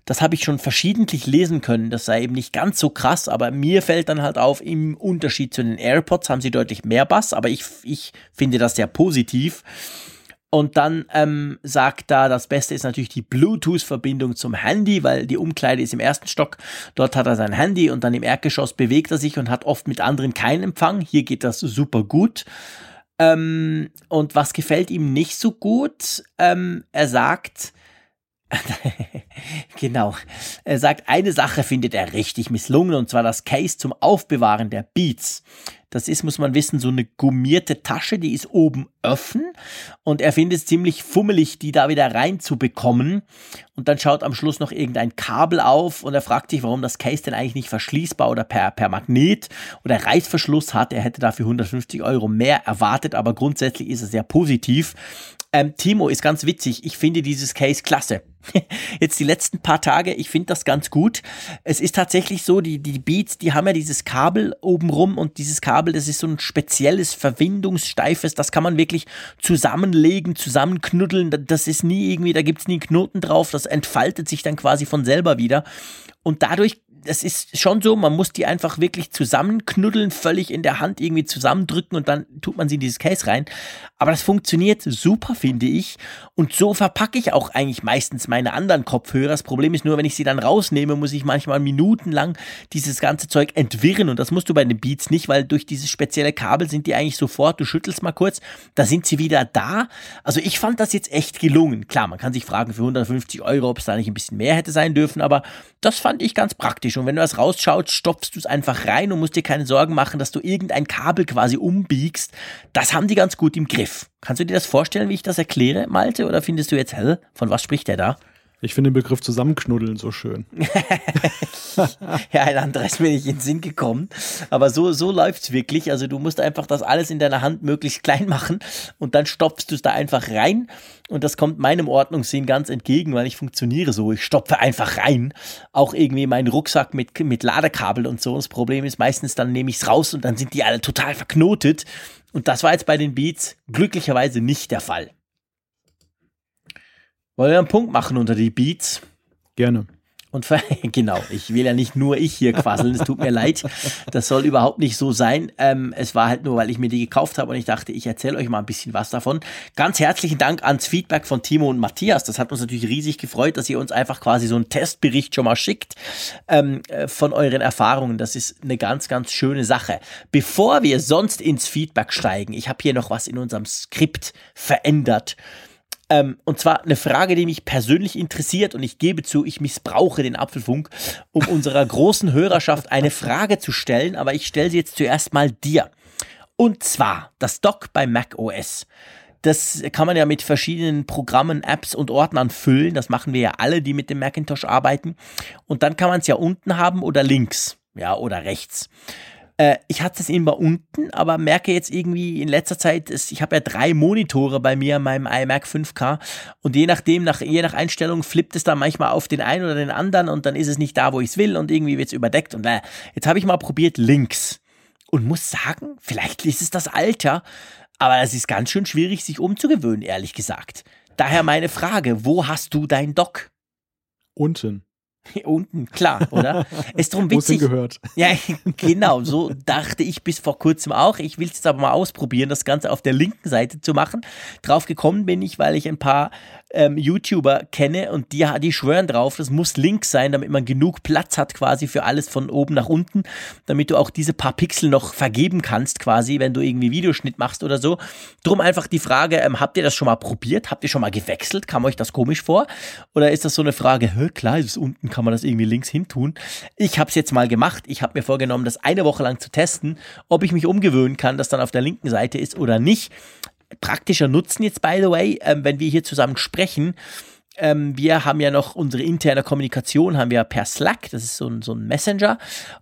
Das habe ich schon verschiedentlich lesen können. Das sei eben nicht ganz so krass, aber mir fällt dann halt auf, im Unterschied zu den AirPods haben sie deutlich mehr Bass, aber ich, ich finde das sehr positiv. Und dann ähm, sagt da, das Beste ist natürlich die Bluetooth-Verbindung zum Handy, weil die Umkleide ist im ersten Stock. Dort hat er sein Handy und dann im Erdgeschoss bewegt er sich und hat oft mit anderen keinen Empfang. Hier geht das super gut. Ähm, und was gefällt ihm nicht so gut? Ähm, er sagt, genau. Er sagt, eine Sache findet er richtig misslungen und zwar das Case zum Aufbewahren der Beats. Das ist, muss man wissen, so eine gummierte Tasche, die ist oben offen und er findet es ziemlich fummelig, die da wieder reinzubekommen. Und dann schaut am Schluss noch irgendein Kabel auf und er fragt sich, warum das Case denn eigentlich nicht verschließbar oder per, per Magnet oder Reißverschluss hat. Er hätte dafür 150 Euro mehr erwartet, aber grundsätzlich ist es sehr positiv. Ähm, Timo ist ganz witzig. Ich finde dieses Case klasse. Jetzt die letzten paar Tage, ich finde das ganz gut. Es ist tatsächlich so, die, die Beats, die haben ja dieses Kabel oben rum und dieses Kabel, das ist so ein spezielles, verwindungssteifes, das kann man wirklich zusammenlegen, zusammenknuddeln. Das ist nie irgendwie, da gibt's nie Knoten drauf, das entfaltet sich dann quasi von selber wieder. Und dadurch es ist schon so, man muss die einfach wirklich zusammenknuddeln, völlig in der Hand irgendwie zusammendrücken und dann tut man sie in dieses Case rein. Aber das funktioniert super, finde ich. Und so verpacke ich auch eigentlich meistens meine anderen Kopfhörer. Das Problem ist nur, wenn ich sie dann rausnehme, muss ich manchmal minutenlang dieses ganze Zeug entwirren. Und das musst du bei den Beats nicht, weil durch dieses spezielle Kabel sind die eigentlich sofort, du schüttelst mal kurz, da sind sie wieder da. Also ich fand das jetzt echt gelungen. Klar, man kann sich fragen für 150 Euro, ob es da nicht ein bisschen mehr hätte sein dürfen, aber das fand ich ganz praktisch. Und wenn du das rausschaut, stopfst du es einfach rein und musst dir keine Sorgen machen, dass du irgendein Kabel quasi umbiegst. Das haben die ganz gut im Griff. Kannst du dir das vorstellen, wie ich das erkläre, Malte? Oder findest du jetzt, hä, von was spricht der da? Ich finde den Begriff zusammenknuddeln so schön. ja, ein anderer ist mir nicht in den Sinn gekommen. Aber so, so läuft's wirklich. Also du musst einfach das alles in deiner Hand möglichst klein machen und dann stopfst du es da einfach rein. Und das kommt meinem Ordnungssinn ganz entgegen, weil ich funktioniere so. Ich stopfe einfach rein. Auch irgendwie meinen Rucksack mit, mit Ladekabel und so. Das Problem ist meistens, dann nehme ich es raus und dann sind die alle total verknotet. Und das war jetzt bei den Beats glücklicherweise nicht der Fall. Wollen wir einen Punkt machen unter die Beats? Gerne. Und genau, ich will ja nicht nur ich hier quasseln, es tut mir leid. Das soll überhaupt nicht so sein. Ähm, es war halt nur, weil ich mir die gekauft habe und ich dachte, ich erzähle euch mal ein bisschen was davon. Ganz herzlichen Dank ans Feedback von Timo und Matthias. Das hat uns natürlich riesig gefreut, dass ihr uns einfach quasi so einen Testbericht schon mal schickt ähm, äh, von euren Erfahrungen. Das ist eine ganz, ganz schöne Sache. Bevor wir sonst ins Feedback steigen, ich habe hier noch was in unserem Skript verändert. Ähm, und zwar eine Frage, die mich persönlich interessiert und ich gebe zu, ich missbrauche den Apfelfunk, um unserer großen Hörerschaft eine Frage zu stellen, aber ich stelle sie jetzt zuerst mal dir. Und zwar das Dock bei Mac OS. Das kann man ja mit verschiedenen Programmen, Apps und Ordnern füllen. Das machen wir ja alle, die mit dem Macintosh arbeiten. Und dann kann man es ja unten haben oder links, ja, oder rechts. Äh, ich hatte es immer unten, aber merke jetzt irgendwie in letzter Zeit, ist, ich habe ja drei Monitore bei mir in meinem iMac 5K und je nachdem, nach, je nach Einstellung flippt es dann manchmal auf den einen oder den anderen und dann ist es nicht da, wo ich es will und irgendwie wird es überdeckt und äh, jetzt habe ich mal probiert links und muss sagen, vielleicht ist es das Alter, aber es ist ganz schön schwierig, sich umzugewöhnen, ehrlich gesagt. Daher meine Frage, wo hast du dein Dock? Unten. Unten, klar, oder? Ist drum witzig. gehört. Ja, genau, so dachte ich bis vor kurzem auch. Ich will es jetzt aber mal ausprobieren, das Ganze auf der linken Seite zu machen. Drauf gekommen bin ich, weil ich ein paar ähm, YouTuber kenne und die, die schwören drauf, das muss links sein, damit man genug Platz hat quasi für alles von oben nach unten, damit du auch diese paar Pixel noch vergeben kannst quasi, wenn du irgendwie Videoschnitt machst oder so. Drum einfach die Frage, ähm, habt ihr das schon mal probiert? Habt ihr schon mal gewechselt? Kam euch das komisch vor? Oder ist das so eine Frage, hä, klar, ist es unten, kann man das irgendwie links hin tun? Ich habe es jetzt mal gemacht. Ich habe mir vorgenommen, das eine Woche lang zu testen, ob ich mich umgewöhnen kann, dass dann auf der linken Seite ist oder nicht praktischer Nutzen jetzt, by the way, ähm, wenn wir hier zusammen sprechen. Ähm, wir haben ja noch unsere interne Kommunikation, haben wir per Slack, das ist so ein, so ein Messenger.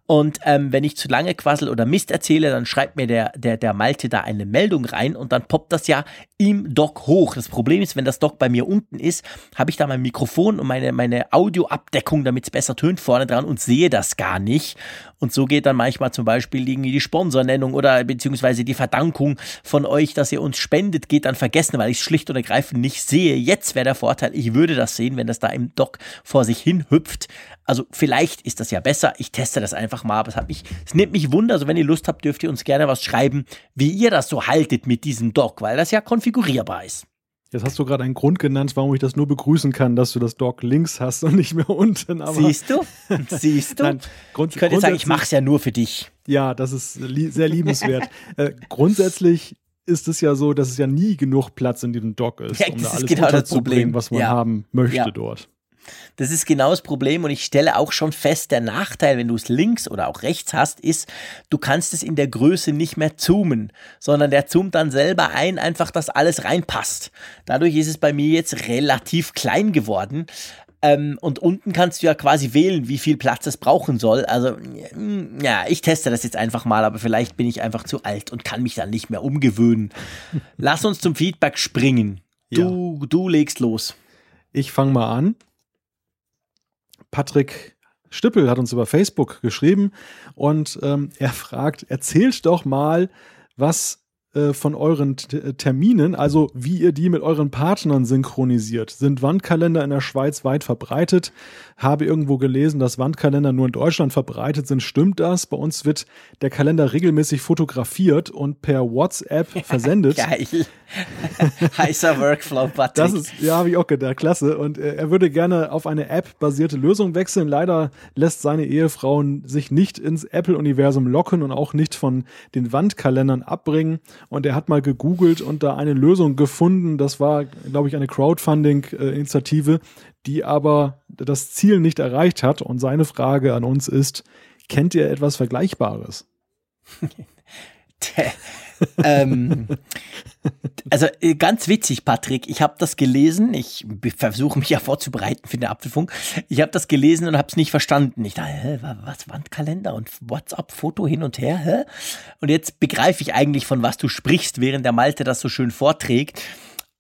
Und ähm, wenn ich zu lange quassel oder Mist erzähle, dann schreibt mir der, der, der Malte da eine Meldung rein und dann poppt das ja im Dock hoch. Das Problem ist, wenn das Dock bei mir unten ist, habe ich da mein Mikrofon und meine, meine Audioabdeckung, damit es besser tönt, vorne dran und sehe das gar nicht. Und so geht dann manchmal zum Beispiel irgendwie die Sponsornennung oder beziehungsweise die Verdankung von euch, dass ihr uns spendet, geht dann vergessen, weil ich es schlicht und ergreifend nicht sehe. Jetzt wäre der Vorteil, ich würde das sehen, wenn das da im Dock vor sich hin hüpft. Also vielleicht ist das ja besser. Ich teste das einfach mal, aber es hat mich, es nimmt mich Wunder. Also wenn ihr Lust habt, dürft ihr uns gerne was schreiben, wie ihr das so haltet mit diesem Dock, weil das ja konfigurierbar ist. Jetzt hast du gerade einen Grund genannt, warum ich das nur begrüßen kann, dass du das Dock links hast und nicht mehr unten. Aber Siehst du? Siehst du? Nein, ich könnte jetzt sagen, ich mache es ja nur für dich. Ja, das ist li sehr liebenswert. äh, grundsätzlich ist es ja so, dass es ja nie genug Platz in diesem Dock ist, ja, um da alles genau Problem, was man ja. haben möchte ja. dort. Das ist genau das Problem und ich stelle auch schon fest, der Nachteil, wenn du es links oder auch rechts hast, ist, du kannst es in der Größe nicht mehr zoomen, sondern der zoomt dann selber ein, einfach, dass alles reinpasst. Dadurch ist es bei mir jetzt relativ klein geworden. Ähm, und unten kannst du ja quasi wählen, wie viel Platz es brauchen soll. Also, mm, ja, ich teste das jetzt einfach mal, aber vielleicht bin ich einfach zu alt und kann mich dann nicht mehr umgewöhnen. Lass uns zum Feedback springen. Du, ja. du legst los. Ich fange mal an. Patrick Stippel hat uns über Facebook geschrieben und ähm, er fragt, erzählt doch mal, was von euren äh, Terminen, also wie ihr die mit euren Partnern synchronisiert. Sind Wandkalender in der Schweiz weit verbreitet? Habe irgendwo gelesen, dass Wandkalender nur in Deutschland verbreitet sind. Stimmt das? Bei uns wird der Kalender regelmäßig fotografiert und per WhatsApp versendet. Geil. Heißer Workflow, Patrick. Das ist, ja, habe ich auch gedacht, klasse. Und äh, er würde gerne auf eine App-basierte Lösung wechseln. Leider lässt seine Ehefrau sich nicht ins Apple-Universum locken und auch nicht von den Wandkalendern abbringen und er hat mal gegoogelt und da eine Lösung gefunden. Das war, glaube ich, eine Crowdfunding-Initiative, die aber das Ziel nicht erreicht hat. Und seine Frage an uns ist, kennt ihr etwas Vergleichbares? ähm, also äh, ganz witzig, Patrick. Ich habe das gelesen. Ich versuche mich ja vorzubereiten für den Apfelfunk. Ich habe das gelesen und habe es nicht verstanden. Ich dachte, hä, was Wandkalender und WhatsApp-Foto hin und her? Hä? Und jetzt begreife ich eigentlich, von was du sprichst, während der Malte das so schön vorträgt.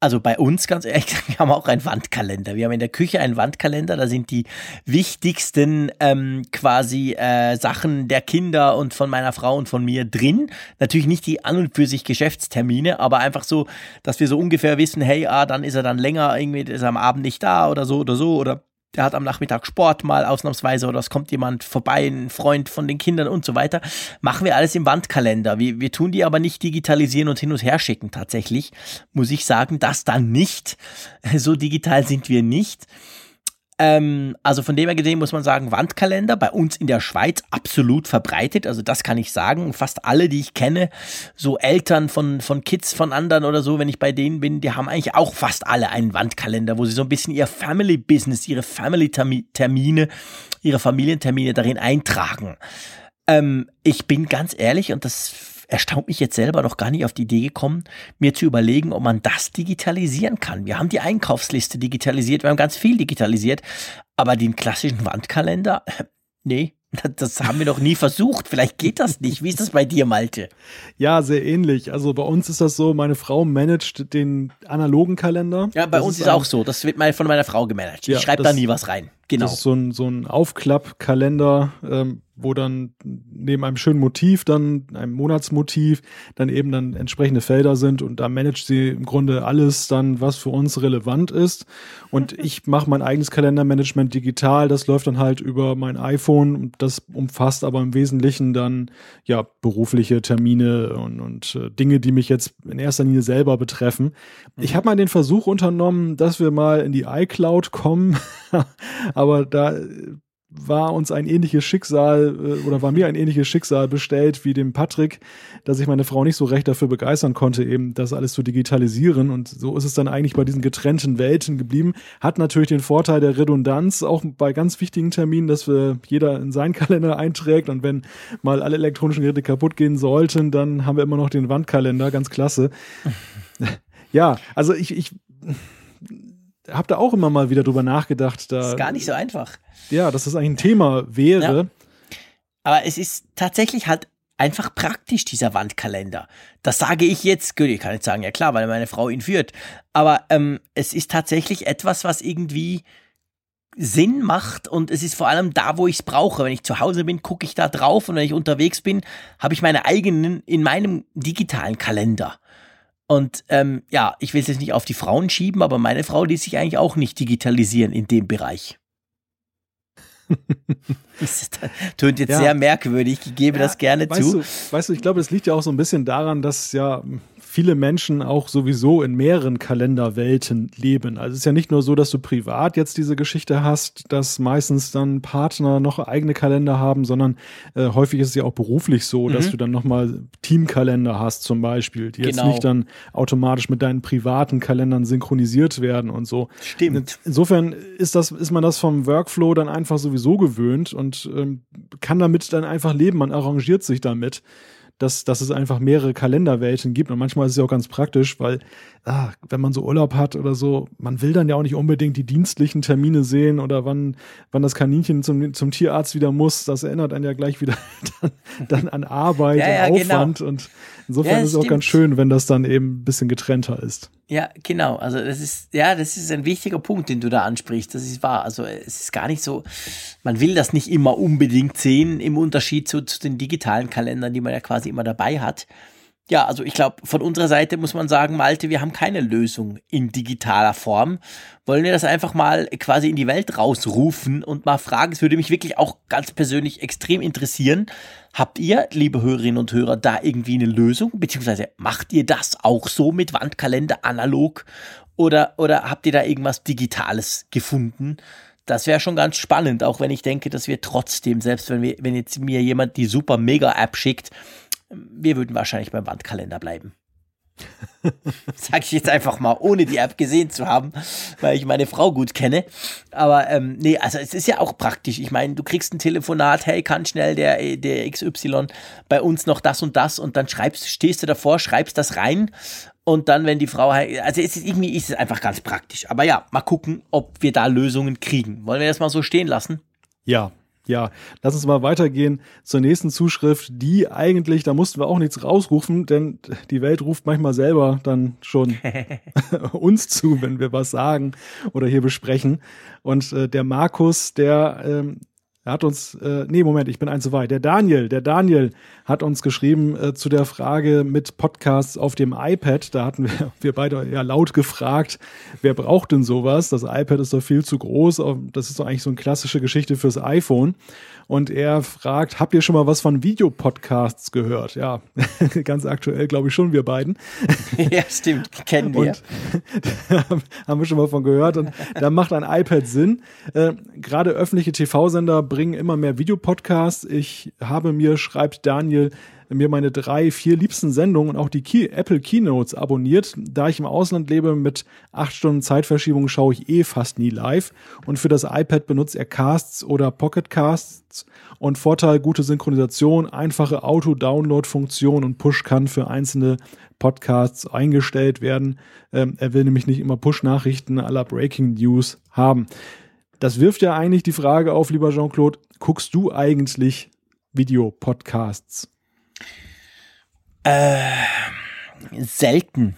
Also bei uns, ganz ehrlich wir haben auch einen Wandkalender. Wir haben in der Küche einen Wandkalender, da sind die wichtigsten ähm, quasi äh, Sachen der Kinder und von meiner Frau und von mir drin. Natürlich nicht die an und für sich Geschäftstermine, aber einfach so, dass wir so ungefähr wissen, hey, ah, dann ist er dann länger, irgendwie ist er am Abend nicht da oder so oder so oder der hat am Nachmittag Sport mal ausnahmsweise oder es kommt jemand vorbei, ein Freund von den Kindern und so weiter. Machen wir alles im Wandkalender. Wir, wir tun die aber nicht digitalisieren und hin und her schicken. Tatsächlich muss ich sagen, das dann nicht. So digital sind wir nicht. Ähm, also von dem her gesehen muss man sagen, Wandkalender bei uns in der Schweiz absolut verbreitet. Also das kann ich sagen. Fast alle, die ich kenne, so Eltern von, von Kids von anderen oder so, wenn ich bei denen bin, die haben eigentlich auch fast alle einen Wandkalender, wo sie so ein bisschen ihr Family Business, ihre Family Termine, ihre Familientermine darin eintragen. Ähm, ich bin ganz ehrlich und das erstaunt mich jetzt selber noch gar nicht auf die Idee gekommen, mir zu überlegen, ob man das digitalisieren kann. Wir haben die Einkaufsliste digitalisiert, wir haben ganz viel digitalisiert, aber den klassischen Wandkalender, nee, das haben wir noch nie versucht. Vielleicht geht das nicht. Wie ist das bei dir, Malte? Ja, sehr ähnlich. Also bei uns ist das so, meine Frau managt den analogen Kalender. Ja, bei das uns ist, es auch so. Das wird mal von meiner Frau gemanagt. Ich ja, schreibe da nie was rein. Genau. Das ist so ein, so ein Aufklappkalender, ähm, wo dann neben einem schönen Motiv, dann einem Monatsmotiv, dann eben dann entsprechende Felder sind und da managt sie im Grunde alles dann, was für uns relevant ist. Und ich mache mein eigenes Kalendermanagement digital, das läuft dann halt über mein iPhone und das umfasst aber im Wesentlichen dann ja berufliche Termine und, und äh, Dinge, die mich jetzt in erster Linie selber betreffen. Ich habe mal den Versuch unternommen, dass wir mal in die iCloud kommen, aber da war uns ein ähnliches Schicksal äh, oder war mir ein ähnliches Schicksal bestellt wie dem Patrick, dass ich meine Frau nicht so recht dafür begeistern konnte, eben das alles zu digitalisieren. Und so ist es dann eigentlich bei diesen getrennten Welten geblieben. Hat natürlich den Vorteil der Redundanz, auch bei ganz wichtigen Terminen, dass wir jeder in seinen Kalender einträgt. Und wenn mal alle elektronischen Geräte kaputt gehen sollten, dann haben wir immer noch den Wandkalender, ganz klasse. ja, also ich, ich habe da auch immer mal wieder drüber nachgedacht. Da, das ist gar nicht so einfach. Ja, dass das eigentlich ein Thema wäre. Ja. Aber es ist tatsächlich halt einfach praktisch, dieser Wandkalender. Das sage ich jetzt, gut, ich kann jetzt sagen, ja klar, weil meine Frau ihn führt. Aber ähm, es ist tatsächlich etwas, was irgendwie Sinn macht und es ist vor allem da, wo ich es brauche. Wenn ich zu Hause bin, gucke ich da drauf und wenn ich unterwegs bin, habe ich meine eigenen in meinem digitalen Kalender. Und ähm, ja, ich will es jetzt nicht auf die Frauen schieben, aber meine Frau ließ sich eigentlich auch nicht digitalisieren in dem Bereich. das tönt jetzt ja. sehr merkwürdig, ich gebe ja, das gerne weißt zu. Du, weißt du, ich glaube, das liegt ja auch so ein bisschen daran, dass ja viele Menschen auch sowieso in mehreren Kalenderwelten leben. Also es ist ja nicht nur so, dass du privat jetzt diese Geschichte hast, dass meistens dann Partner noch eigene Kalender haben, sondern äh, häufig ist es ja auch beruflich so, mhm. dass du dann nochmal Teamkalender hast zum Beispiel, die genau. jetzt nicht dann automatisch mit deinen privaten Kalendern synchronisiert werden und so. Stimmt. Insofern ist das, ist man das vom Workflow dann einfach sowieso gewöhnt und ähm, kann damit dann einfach leben. Man arrangiert sich damit dass, dass es einfach mehrere Kalenderwelten gibt. Und manchmal ist es ja auch ganz praktisch, weil ah, wenn man so Urlaub hat oder so, man will dann ja auch nicht unbedingt die dienstlichen Termine sehen oder wann, wann das Kaninchen zum, zum Tierarzt wieder muss. Das erinnert einen ja gleich wieder dann, dann an Arbeit ja, und genau. Aufwand. Genau. Und insofern ja, ist es auch ganz schön, wenn das dann eben ein bisschen getrennter ist. Ja, genau. Also das ist, ja, das ist ein wichtiger Punkt, den du da ansprichst. Das ist wahr. Also es ist gar nicht so, man will das nicht immer unbedingt sehen im Unterschied zu, zu den digitalen Kalendern, die man ja quasi immer dabei hat. Ja, also ich glaube, von unserer Seite muss man sagen, Malte, wir haben keine Lösung in digitaler Form. Wollen wir das einfach mal quasi in die Welt rausrufen und mal fragen? Es würde mich wirklich auch ganz persönlich extrem interessieren. Habt ihr, liebe Hörerinnen und Hörer, da irgendwie eine Lösung? Beziehungsweise macht ihr das auch so mit Wandkalender analog? Oder, oder habt ihr da irgendwas Digitales gefunden? Das wäre schon ganz spannend, auch wenn ich denke, dass wir trotzdem, selbst wenn wir, wenn jetzt mir jemand die super Mega-App schickt, wir würden wahrscheinlich beim Wandkalender bleiben. Sag ich jetzt einfach mal, ohne die App gesehen zu haben, weil ich meine Frau gut kenne. Aber ähm, nee, also es ist ja auch praktisch. Ich meine, du kriegst ein Telefonat, hey, kann schnell der, der XY bei uns noch das und das und dann schreibst, stehst du davor, schreibst das rein und dann, wenn die Frau, also es ist, irgendwie ist es einfach ganz praktisch. Aber ja, mal gucken, ob wir da Lösungen kriegen. Wollen wir das mal so stehen lassen? Ja, ja, lass uns mal weitergehen zur nächsten Zuschrift, die eigentlich, da mussten wir auch nichts rausrufen, denn die Welt ruft manchmal selber dann schon uns zu, wenn wir was sagen oder hier besprechen. Und äh, der Markus, der ähm, er hat uns, äh, nee, Moment, ich bin ein zu weit. Der Daniel, der Daniel hat uns geschrieben äh, zu der Frage mit Podcasts auf dem iPad. Da hatten wir, wir beide ja laut gefragt, wer braucht denn sowas? Das iPad ist doch viel zu groß. Das ist doch eigentlich so eine klassische Geschichte fürs iPhone. Und er fragt, habt ihr schon mal was von Videopodcasts gehört? Ja, ganz aktuell, glaube ich schon, wir beiden. Ja, stimmt, kennen wir. Und haben wir schon mal von gehört. Und da macht ein iPad Sinn. Äh, Gerade öffentliche TV-Sender bringen immer mehr Videopodcasts. Ich habe mir, schreibt Daniel, mir meine drei, vier liebsten Sendungen und auch die Key Apple Keynotes abonniert. Da ich im Ausland lebe mit acht Stunden Zeitverschiebung schaue ich eh fast nie live. Und für das iPad benutzt er Casts oder Pocket Casts. Und Vorteil, gute Synchronisation, einfache Auto-Download-Funktion und Push kann für einzelne Podcasts eingestellt werden. Ähm, er will nämlich nicht immer Push-Nachrichten aller Breaking News haben. Das wirft ja eigentlich die Frage auf, lieber Jean-Claude, guckst du eigentlich Videopodcasts? Äh, selten.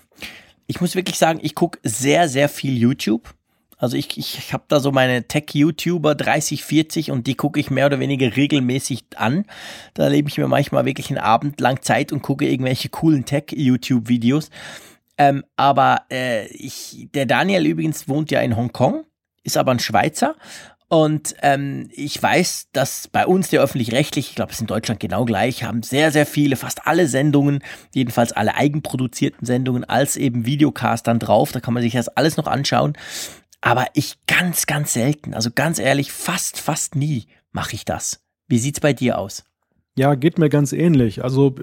Ich muss wirklich sagen, ich gucke sehr, sehr viel YouTube. Also ich, ich, habe da so meine Tech-YouTuber 30, 40 und die gucke ich mehr oder weniger regelmäßig an. Da lebe ich mir manchmal wirklich einen Abend lang Zeit und gucke irgendwelche coolen Tech-YouTube-Videos. Ähm, aber äh, ich, der Daniel übrigens wohnt ja in Hongkong, ist aber ein Schweizer und ähm, ich weiß, dass bei uns der öffentlich-rechtlich, ich glaube, es ist in Deutschland genau gleich, haben sehr, sehr viele, fast alle Sendungen, jedenfalls alle eigenproduzierten Sendungen, als eben Videocast dann drauf. Da kann man sich das alles noch anschauen. Aber ich ganz, ganz selten, also ganz ehrlich, fast, fast nie mache ich das. Wie sieht's bei dir aus? Ja, geht mir ganz ähnlich. Also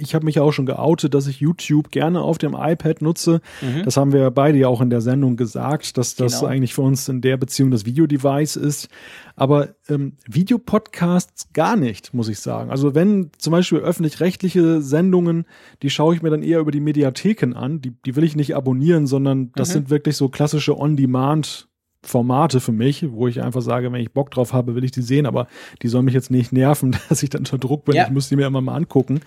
ich habe mich auch schon geoutet, dass ich YouTube gerne auf dem iPad nutze. Mhm. Das haben wir beide ja auch in der Sendung gesagt, dass das genau. eigentlich für uns in der Beziehung das Videodevice ist. Aber ähm, Videopodcasts gar nicht, muss ich sagen. Also wenn zum Beispiel öffentlich-rechtliche Sendungen, die schaue ich mir dann eher über die Mediatheken an. Die, die will ich nicht abonnieren, sondern das mhm. sind wirklich so klassische On-Demand- Formate für mich, wo ich einfach sage, wenn ich Bock drauf habe, will ich die sehen, aber die sollen mich jetzt nicht nerven, dass ich dann unter Druck bin. Ja. Ich muss die mir immer mal angucken.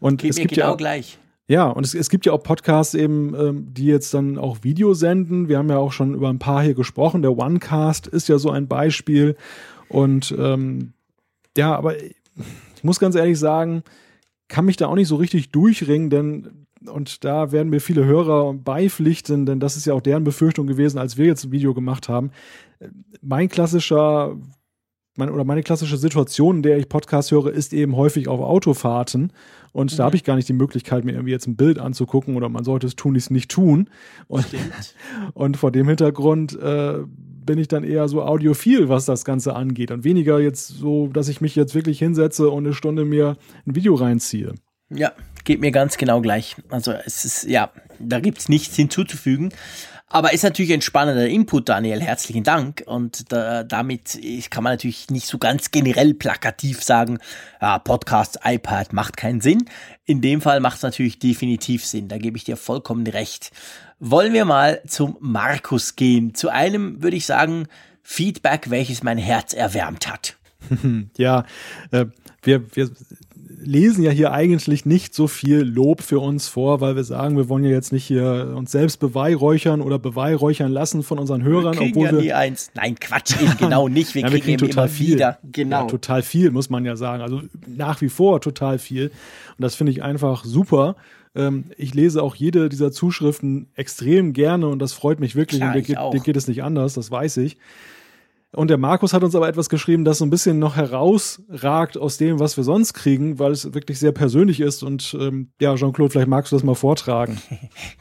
Und Geht es gibt genau ja gleich. Ja, und es, es gibt ja auch Podcasts eben, ähm, die jetzt dann auch Video senden. Wir haben ja auch schon über ein paar hier gesprochen. Der OneCast ist ja so ein Beispiel. Und ähm, ja, aber ich muss ganz ehrlich sagen, kann mich da auch nicht so richtig durchringen, denn und da werden mir viele Hörer beipflichten, denn das ist ja auch deren Befürchtung gewesen, als wir jetzt ein Video gemacht haben. Mein klassischer mein, oder meine klassische Situation, in der ich Podcast höre, ist eben häufig auf Autofahrten. Und mhm. da habe ich gar nicht die Möglichkeit, mir irgendwie jetzt ein Bild anzugucken oder man sollte es tun, es nicht tun. Und, und vor dem Hintergrund äh, bin ich dann eher so audiophil, was das Ganze angeht. Und weniger jetzt so, dass ich mich jetzt wirklich hinsetze und eine Stunde mir ein Video reinziehe. Ja, geht mir ganz genau gleich. Also es ist, ja, da gibt's nichts hinzuzufügen. Aber ist natürlich ein spannender Input, Daniel. Herzlichen Dank. Und da, damit kann man natürlich nicht so ganz generell plakativ sagen, ja, Podcast, iPad macht keinen Sinn. In dem Fall macht es natürlich definitiv Sinn. Da gebe ich dir vollkommen recht. Wollen wir mal zum Markus gehen. Zu einem würde ich sagen, Feedback, welches mein Herz erwärmt hat. ja, äh, wir, wir lesen ja hier eigentlich nicht so viel Lob für uns vor, weil wir sagen, wir wollen ja jetzt nicht hier uns selbst beweihräuchern oder beweihräuchern lassen von unsern Hörern, wir obwohl ja wir nie eins. Nein, Quatsch, eben genau nicht. Wir, ja, wir kriegen, kriegen total viel. Wieder. Genau. Ja, total viel, muss man ja sagen. Also nach wie vor total viel. Und das finde ich einfach super. Ähm, ich lese auch jede dieser Zuschriften extrem gerne und das freut mich wirklich. Klar, und dir geht, dir geht es nicht anders, das weiß ich. Und der Markus hat uns aber etwas geschrieben, das so ein bisschen noch herausragt aus dem, was wir sonst kriegen, weil es wirklich sehr persönlich ist. Und ähm, ja, Jean-Claude, vielleicht magst du das mal vortragen.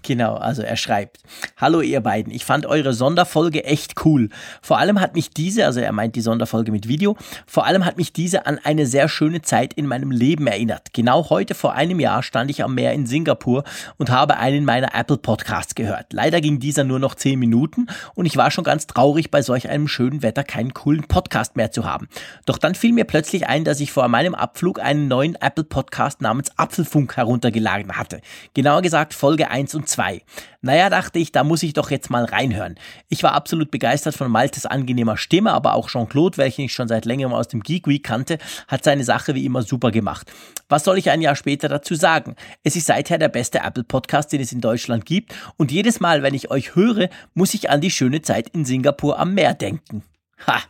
Genau, also er schreibt, Hallo ihr beiden, ich fand eure Sonderfolge echt cool. Vor allem hat mich diese, also er meint die Sonderfolge mit Video, vor allem hat mich diese an eine sehr schöne Zeit in meinem Leben erinnert. Genau heute vor einem Jahr stand ich am Meer in Singapur und habe einen meiner Apple Podcasts gehört. Leider ging dieser nur noch zehn Minuten und ich war schon ganz traurig bei solch einem schönen Wetter keinen coolen Podcast mehr zu haben. Doch dann fiel mir plötzlich ein, dass ich vor meinem Abflug einen neuen Apple Podcast namens Apfelfunk heruntergeladen hatte. Genauer gesagt Folge 1 und 2. Naja, dachte ich, da muss ich doch jetzt mal reinhören. Ich war absolut begeistert von Maltes angenehmer Stimme, aber auch Jean-Claude, welchen ich schon seit längerem aus dem Geek Week kannte, hat seine Sache wie immer super gemacht. Was soll ich ein Jahr später dazu sagen? Es ist seither der beste Apple Podcast, den es in Deutschland gibt und jedes Mal, wenn ich euch höre, muss ich an die schöne Zeit in Singapur am Meer denken. Ha,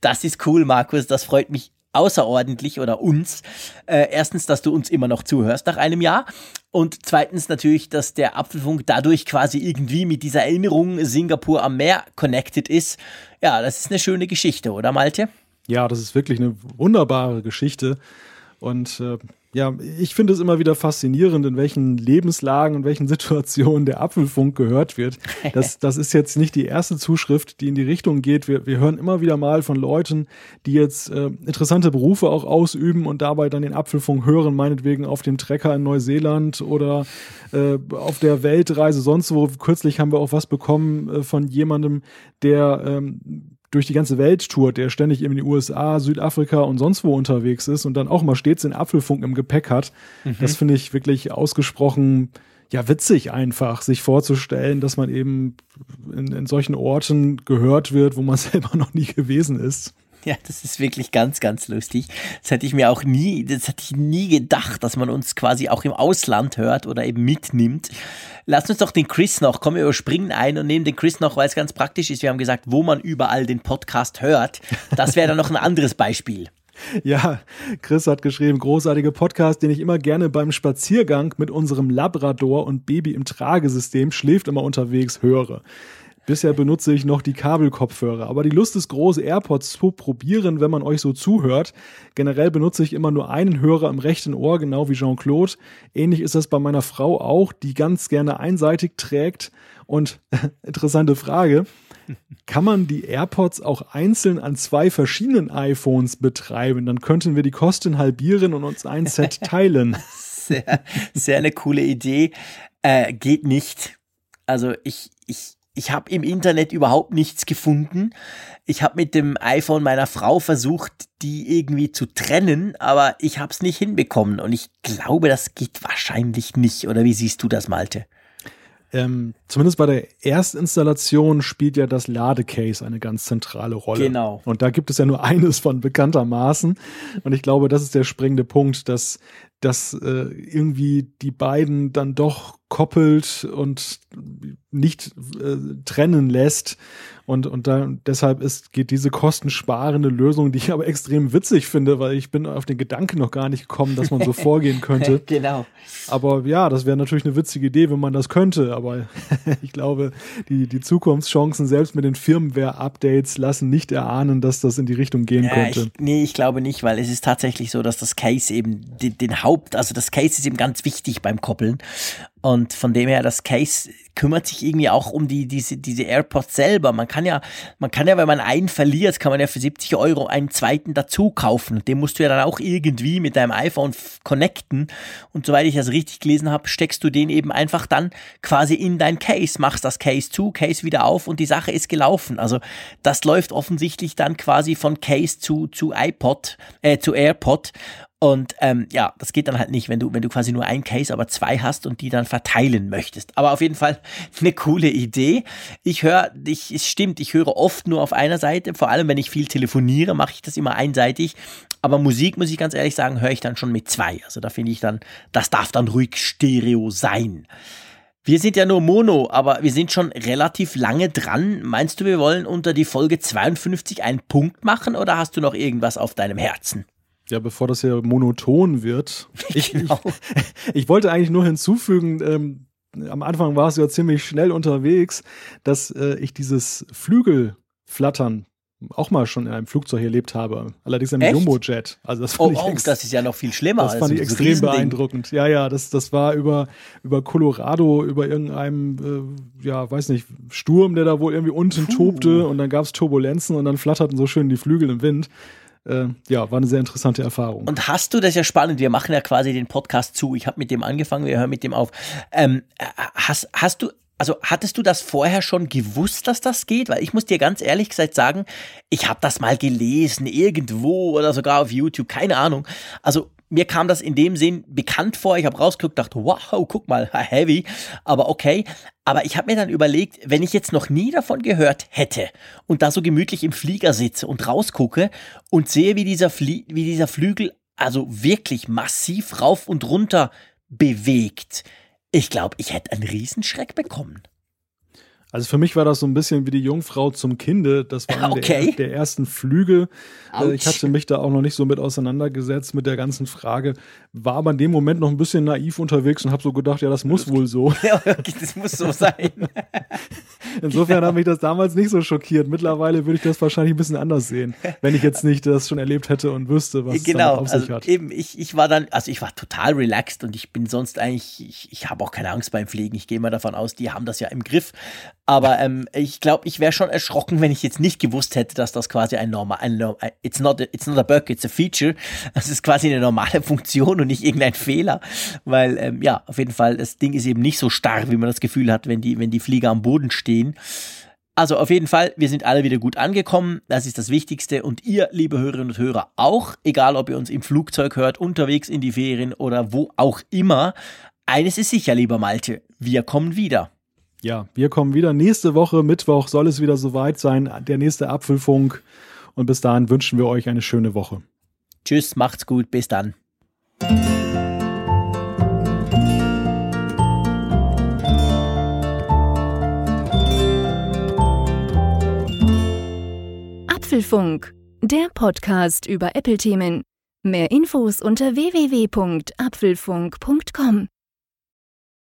das ist cool, Markus. Das freut mich außerordentlich oder uns. Äh, erstens, dass du uns immer noch zuhörst nach einem Jahr. Und zweitens natürlich, dass der Apfelfunk dadurch quasi irgendwie mit dieser Erinnerung Singapur am Meer connected ist. Ja, das ist eine schöne Geschichte, oder Malte? Ja, das ist wirklich eine wunderbare Geschichte. Und äh, ja, ich finde es immer wieder faszinierend, in welchen Lebenslagen und welchen Situationen der Apfelfunk gehört wird. Das, das ist jetzt nicht die erste Zuschrift, die in die Richtung geht. Wir, wir hören immer wieder mal von Leuten, die jetzt äh, interessante Berufe auch ausüben und dabei dann den Apfelfunk hören, meinetwegen auf dem Trecker in Neuseeland oder äh, auf der Weltreise sonst wo. Kürzlich haben wir auch was bekommen äh, von jemandem, der ähm, durch die ganze Welt tourt, der ständig in den USA, Südafrika und sonst wo unterwegs ist und dann auch mal stets den Apfelfunk im Gepäck hat. Mhm. Das finde ich wirklich ausgesprochen ja witzig einfach, sich vorzustellen, dass man eben in, in solchen Orten gehört wird, wo man selber noch nie gewesen ist. Ja, das ist wirklich ganz, ganz lustig. Das hätte ich mir auch nie, das hätte ich nie gedacht, dass man uns quasi auch im Ausland hört oder eben mitnimmt. Lass uns doch den Chris noch, kommen wir überspringen ein und nehmen den Chris noch, weil es ganz praktisch ist. Wir haben gesagt, wo man überall den Podcast hört. Das wäre dann noch ein anderes Beispiel. Ja, Chris hat geschrieben, großartiger Podcast, den ich immer gerne beim Spaziergang mit unserem Labrador und Baby im Tragesystem schläft immer unterwegs höre. Bisher benutze ich noch die Kabelkopfhörer, aber die Lust ist groß, AirPods zu probieren, wenn man euch so zuhört. Generell benutze ich immer nur einen Hörer im rechten Ohr, genau wie Jean-Claude. Ähnlich ist das bei meiner Frau auch, die ganz gerne einseitig trägt. Und interessante Frage, kann man die AirPods auch einzeln an zwei verschiedenen iPhones betreiben? Dann könnten wir die Kosten halbieren und uns ein Set teilen. sehr, sehr eine coole Idee. Äh, geht nicht. Also ich, ich, ich habe im Internet überhaupt nichts gefunden. Ich habe mit dem iPhone meiner Frau versucht, die irgendwie zu trennen, aber ich habe es nicht hinbekommen. Und ich glaube, das geht wahrscheinlich nicht. Oder wie siehst du das, Malte? Ähm, zumindest bei der Erstinstallation spielt ja das Ladecase eine ganz zentrale Rolle. Genau. Und da gibt es ja nur eines von bekanntermaßen. Und ich glaube, das ist der springende Punkt, dass, dass äh, irgendwie die beiden dann doch koppelt und nicht äh, trennen lässt. Und, und da, deshalb ist, geht diese kostensparende Lösung, die ich aber extrem witzig finde, weil ich bin auf den Gedanken noch gar nicht gekommen, dass man so vorgehen könnte. genau. Aber ja, das wäre natürlich eine witzige Idee, wenn man das könnte. Aber ich glaube, die, die Zukunftschancen selbst mit den Firmware-Updates lassen nicht erahnen, dass das in die Richtung gehen ja, könnte. Ich, nee, ich glaube nicht, weil es ist tatsächlich so, dass das Case eben den, den Haupt, also das Case ist eben ganz wichtig beim Koppeln. Und von dem her, das Case kümmert sich irgendwie auch um die, diese, diese AirPods selber. Man kann ja, man kann ja, wenn man einen verliert, kann man ja für 70 Euro einen zweiten dazu kaufen. Und den musst du ja dann auch irgendwie mit deinem iPhone connecten. Und soweit ich das richtig gelesen habe, steckst du den eben einfach dann quasi in dein Case, machst das Case zu, Case wieder auf und die Sache ist gelaufen. Also das läuft offensichtlich dann quasi von Case zu, zu iPod, äh, zu AirPod. Und ähm, ja, das geht dann halt nicht, wenn du, wenn du quasi nur ein Case, aber zwei hast und die dann verteilen möchtest. Aber auf jeden Fall eine coole Idee. Ich höre, ich, es stimmt, ich höre oft nur auf einer Seite. Vor allem, wenn ich viel telefoniere, mache ich das immer einseitig. Aber Musik, muss ich ganz ehrlich sagen, höre ich dann schon mit zwei. Also da finde ich dann, das darf dann ruhig Stereo sein. Wir sind ja nur Mono, aber wir sind schon relativ lange dran. Meinst du, wir wollen unter die Folge 52 einen Punkt machen oder hast du noch irgendwas auf deinem Herzen? Ja, bevor das hier monoton wird. Ich, genau. ich, ich wollte eigentlich nur hinzufügen, ähm, am Anfang war es ja ziemlich schnell unterwegs, dass äh, ich dieses Flügelflattern auch mal schon in einem Flugzeug erlebt habe. Allerdings im Jumbo-Jet. Also das fand oh, ich oh, das ist ja noch viel schlimmer. Das fand ich extrem beeindruckend. Ja, ja, das, das war über, über Colorado, über irgendeinem, äh, ja, weiß nicht, Sturm, der da wohl irgendwie unten Puh. tobte und dann gab es Turbulenzen und dann flatterten so schön die Flügel im Wind äh, ja, war eine sehr interessante Erfahrung. Und hast du, das ja spannend, wir machen ja quasi den Podcast zu. Ich habe mit dem angefangen, wir hören mit dem auf. Ähm, hast, hast du, also hattest du das vorher schon gewusst, dass das geht? Weil ich muss dir ganz ehrlich gesagt sagen, ich habe das mal gelesen, irgendwo oder sogar auf YouTube, keine Ahnung. Also mir kam das in dem Sinn bekannt vor. Ich habe rausgeguckt, dachte, wow, guck mal, heavy, aber okay. Aber ich habe mir dann überlegt, wenn ich jetzt noch nie davon gehört hätte und da so gemütlich im Flieger sitze und rausgucke und sehe, wie dieser, Flie wie dieser Flügel also wirklich massiv rauf und runter bewegt, ich glaube, ich hätte einen Riesenschreck bekommen. Also für mich war das so ein bisschen wie die Jungfrau zum Kinde. Das war okay. der, der, ersten Flüge. Ouch. Äh, ich hatte mich da auch noch nicht so mit auseinandergesetzt mit der ganzen Frage. War aber in dem Moment noch ein bisschen naiv unterwegs und habe so gedacht, ja, das muss wohl so. Ja, das muss so sein. Insofern hat mich das damals nicht so schockiert. Mittlerweile würde ich das wahrscheinlich ein bisschen anders sehen, wenn ich jetzt nicht das schon erlebt hätte und wüsste, was genau, es auf sich also hat. Eben, ich, ich war dann, also ich war total relaxed und ich bin sonst eigentlich, ich, ich habe auch keine Angst beim Fliegen. Ich gehe mal davon aus, die haben das ja im Griff. Aber ähm, ich glaube, ich wäre schon erschrocken, wenn ich jetzt nicht gewusst hätte, dass das quasi ein normal, ein, it's not a, it's not a bug, it's a feature. Das ist quasi eine normale Funktion und nicht irgendein Fehler, weil ähm, ja, auf jeden Fall das Ding ist eben nicht so starr, wie man das Gefühl hat, wenn die, wenn die Flieger am Boden stehen. Also auf jeden Fall, wir sind alle wieder gut angekommen. Das ist das Wichtigste. Und ihr, liebe Hörerinnen und Hörer, auch, egal ob ihr uns im Flugzeug hört, unterwegs in die Ferien oder wo auch immer. Eines ist sicher, lieber Malte, wir kommen wieder. Ja, wir kommen wieder. Nächste Woche, Mittwoch, soll es wieder soweit sein. Der nächste Apfelfunk. Und bis dahin wünschen wir euch eine schöne Woche. Tschüss, macht's gut, bis dann. Apfelfunk, der Podcast über Apple-Themen. Mehr Infos unter www.apfelfunk.com.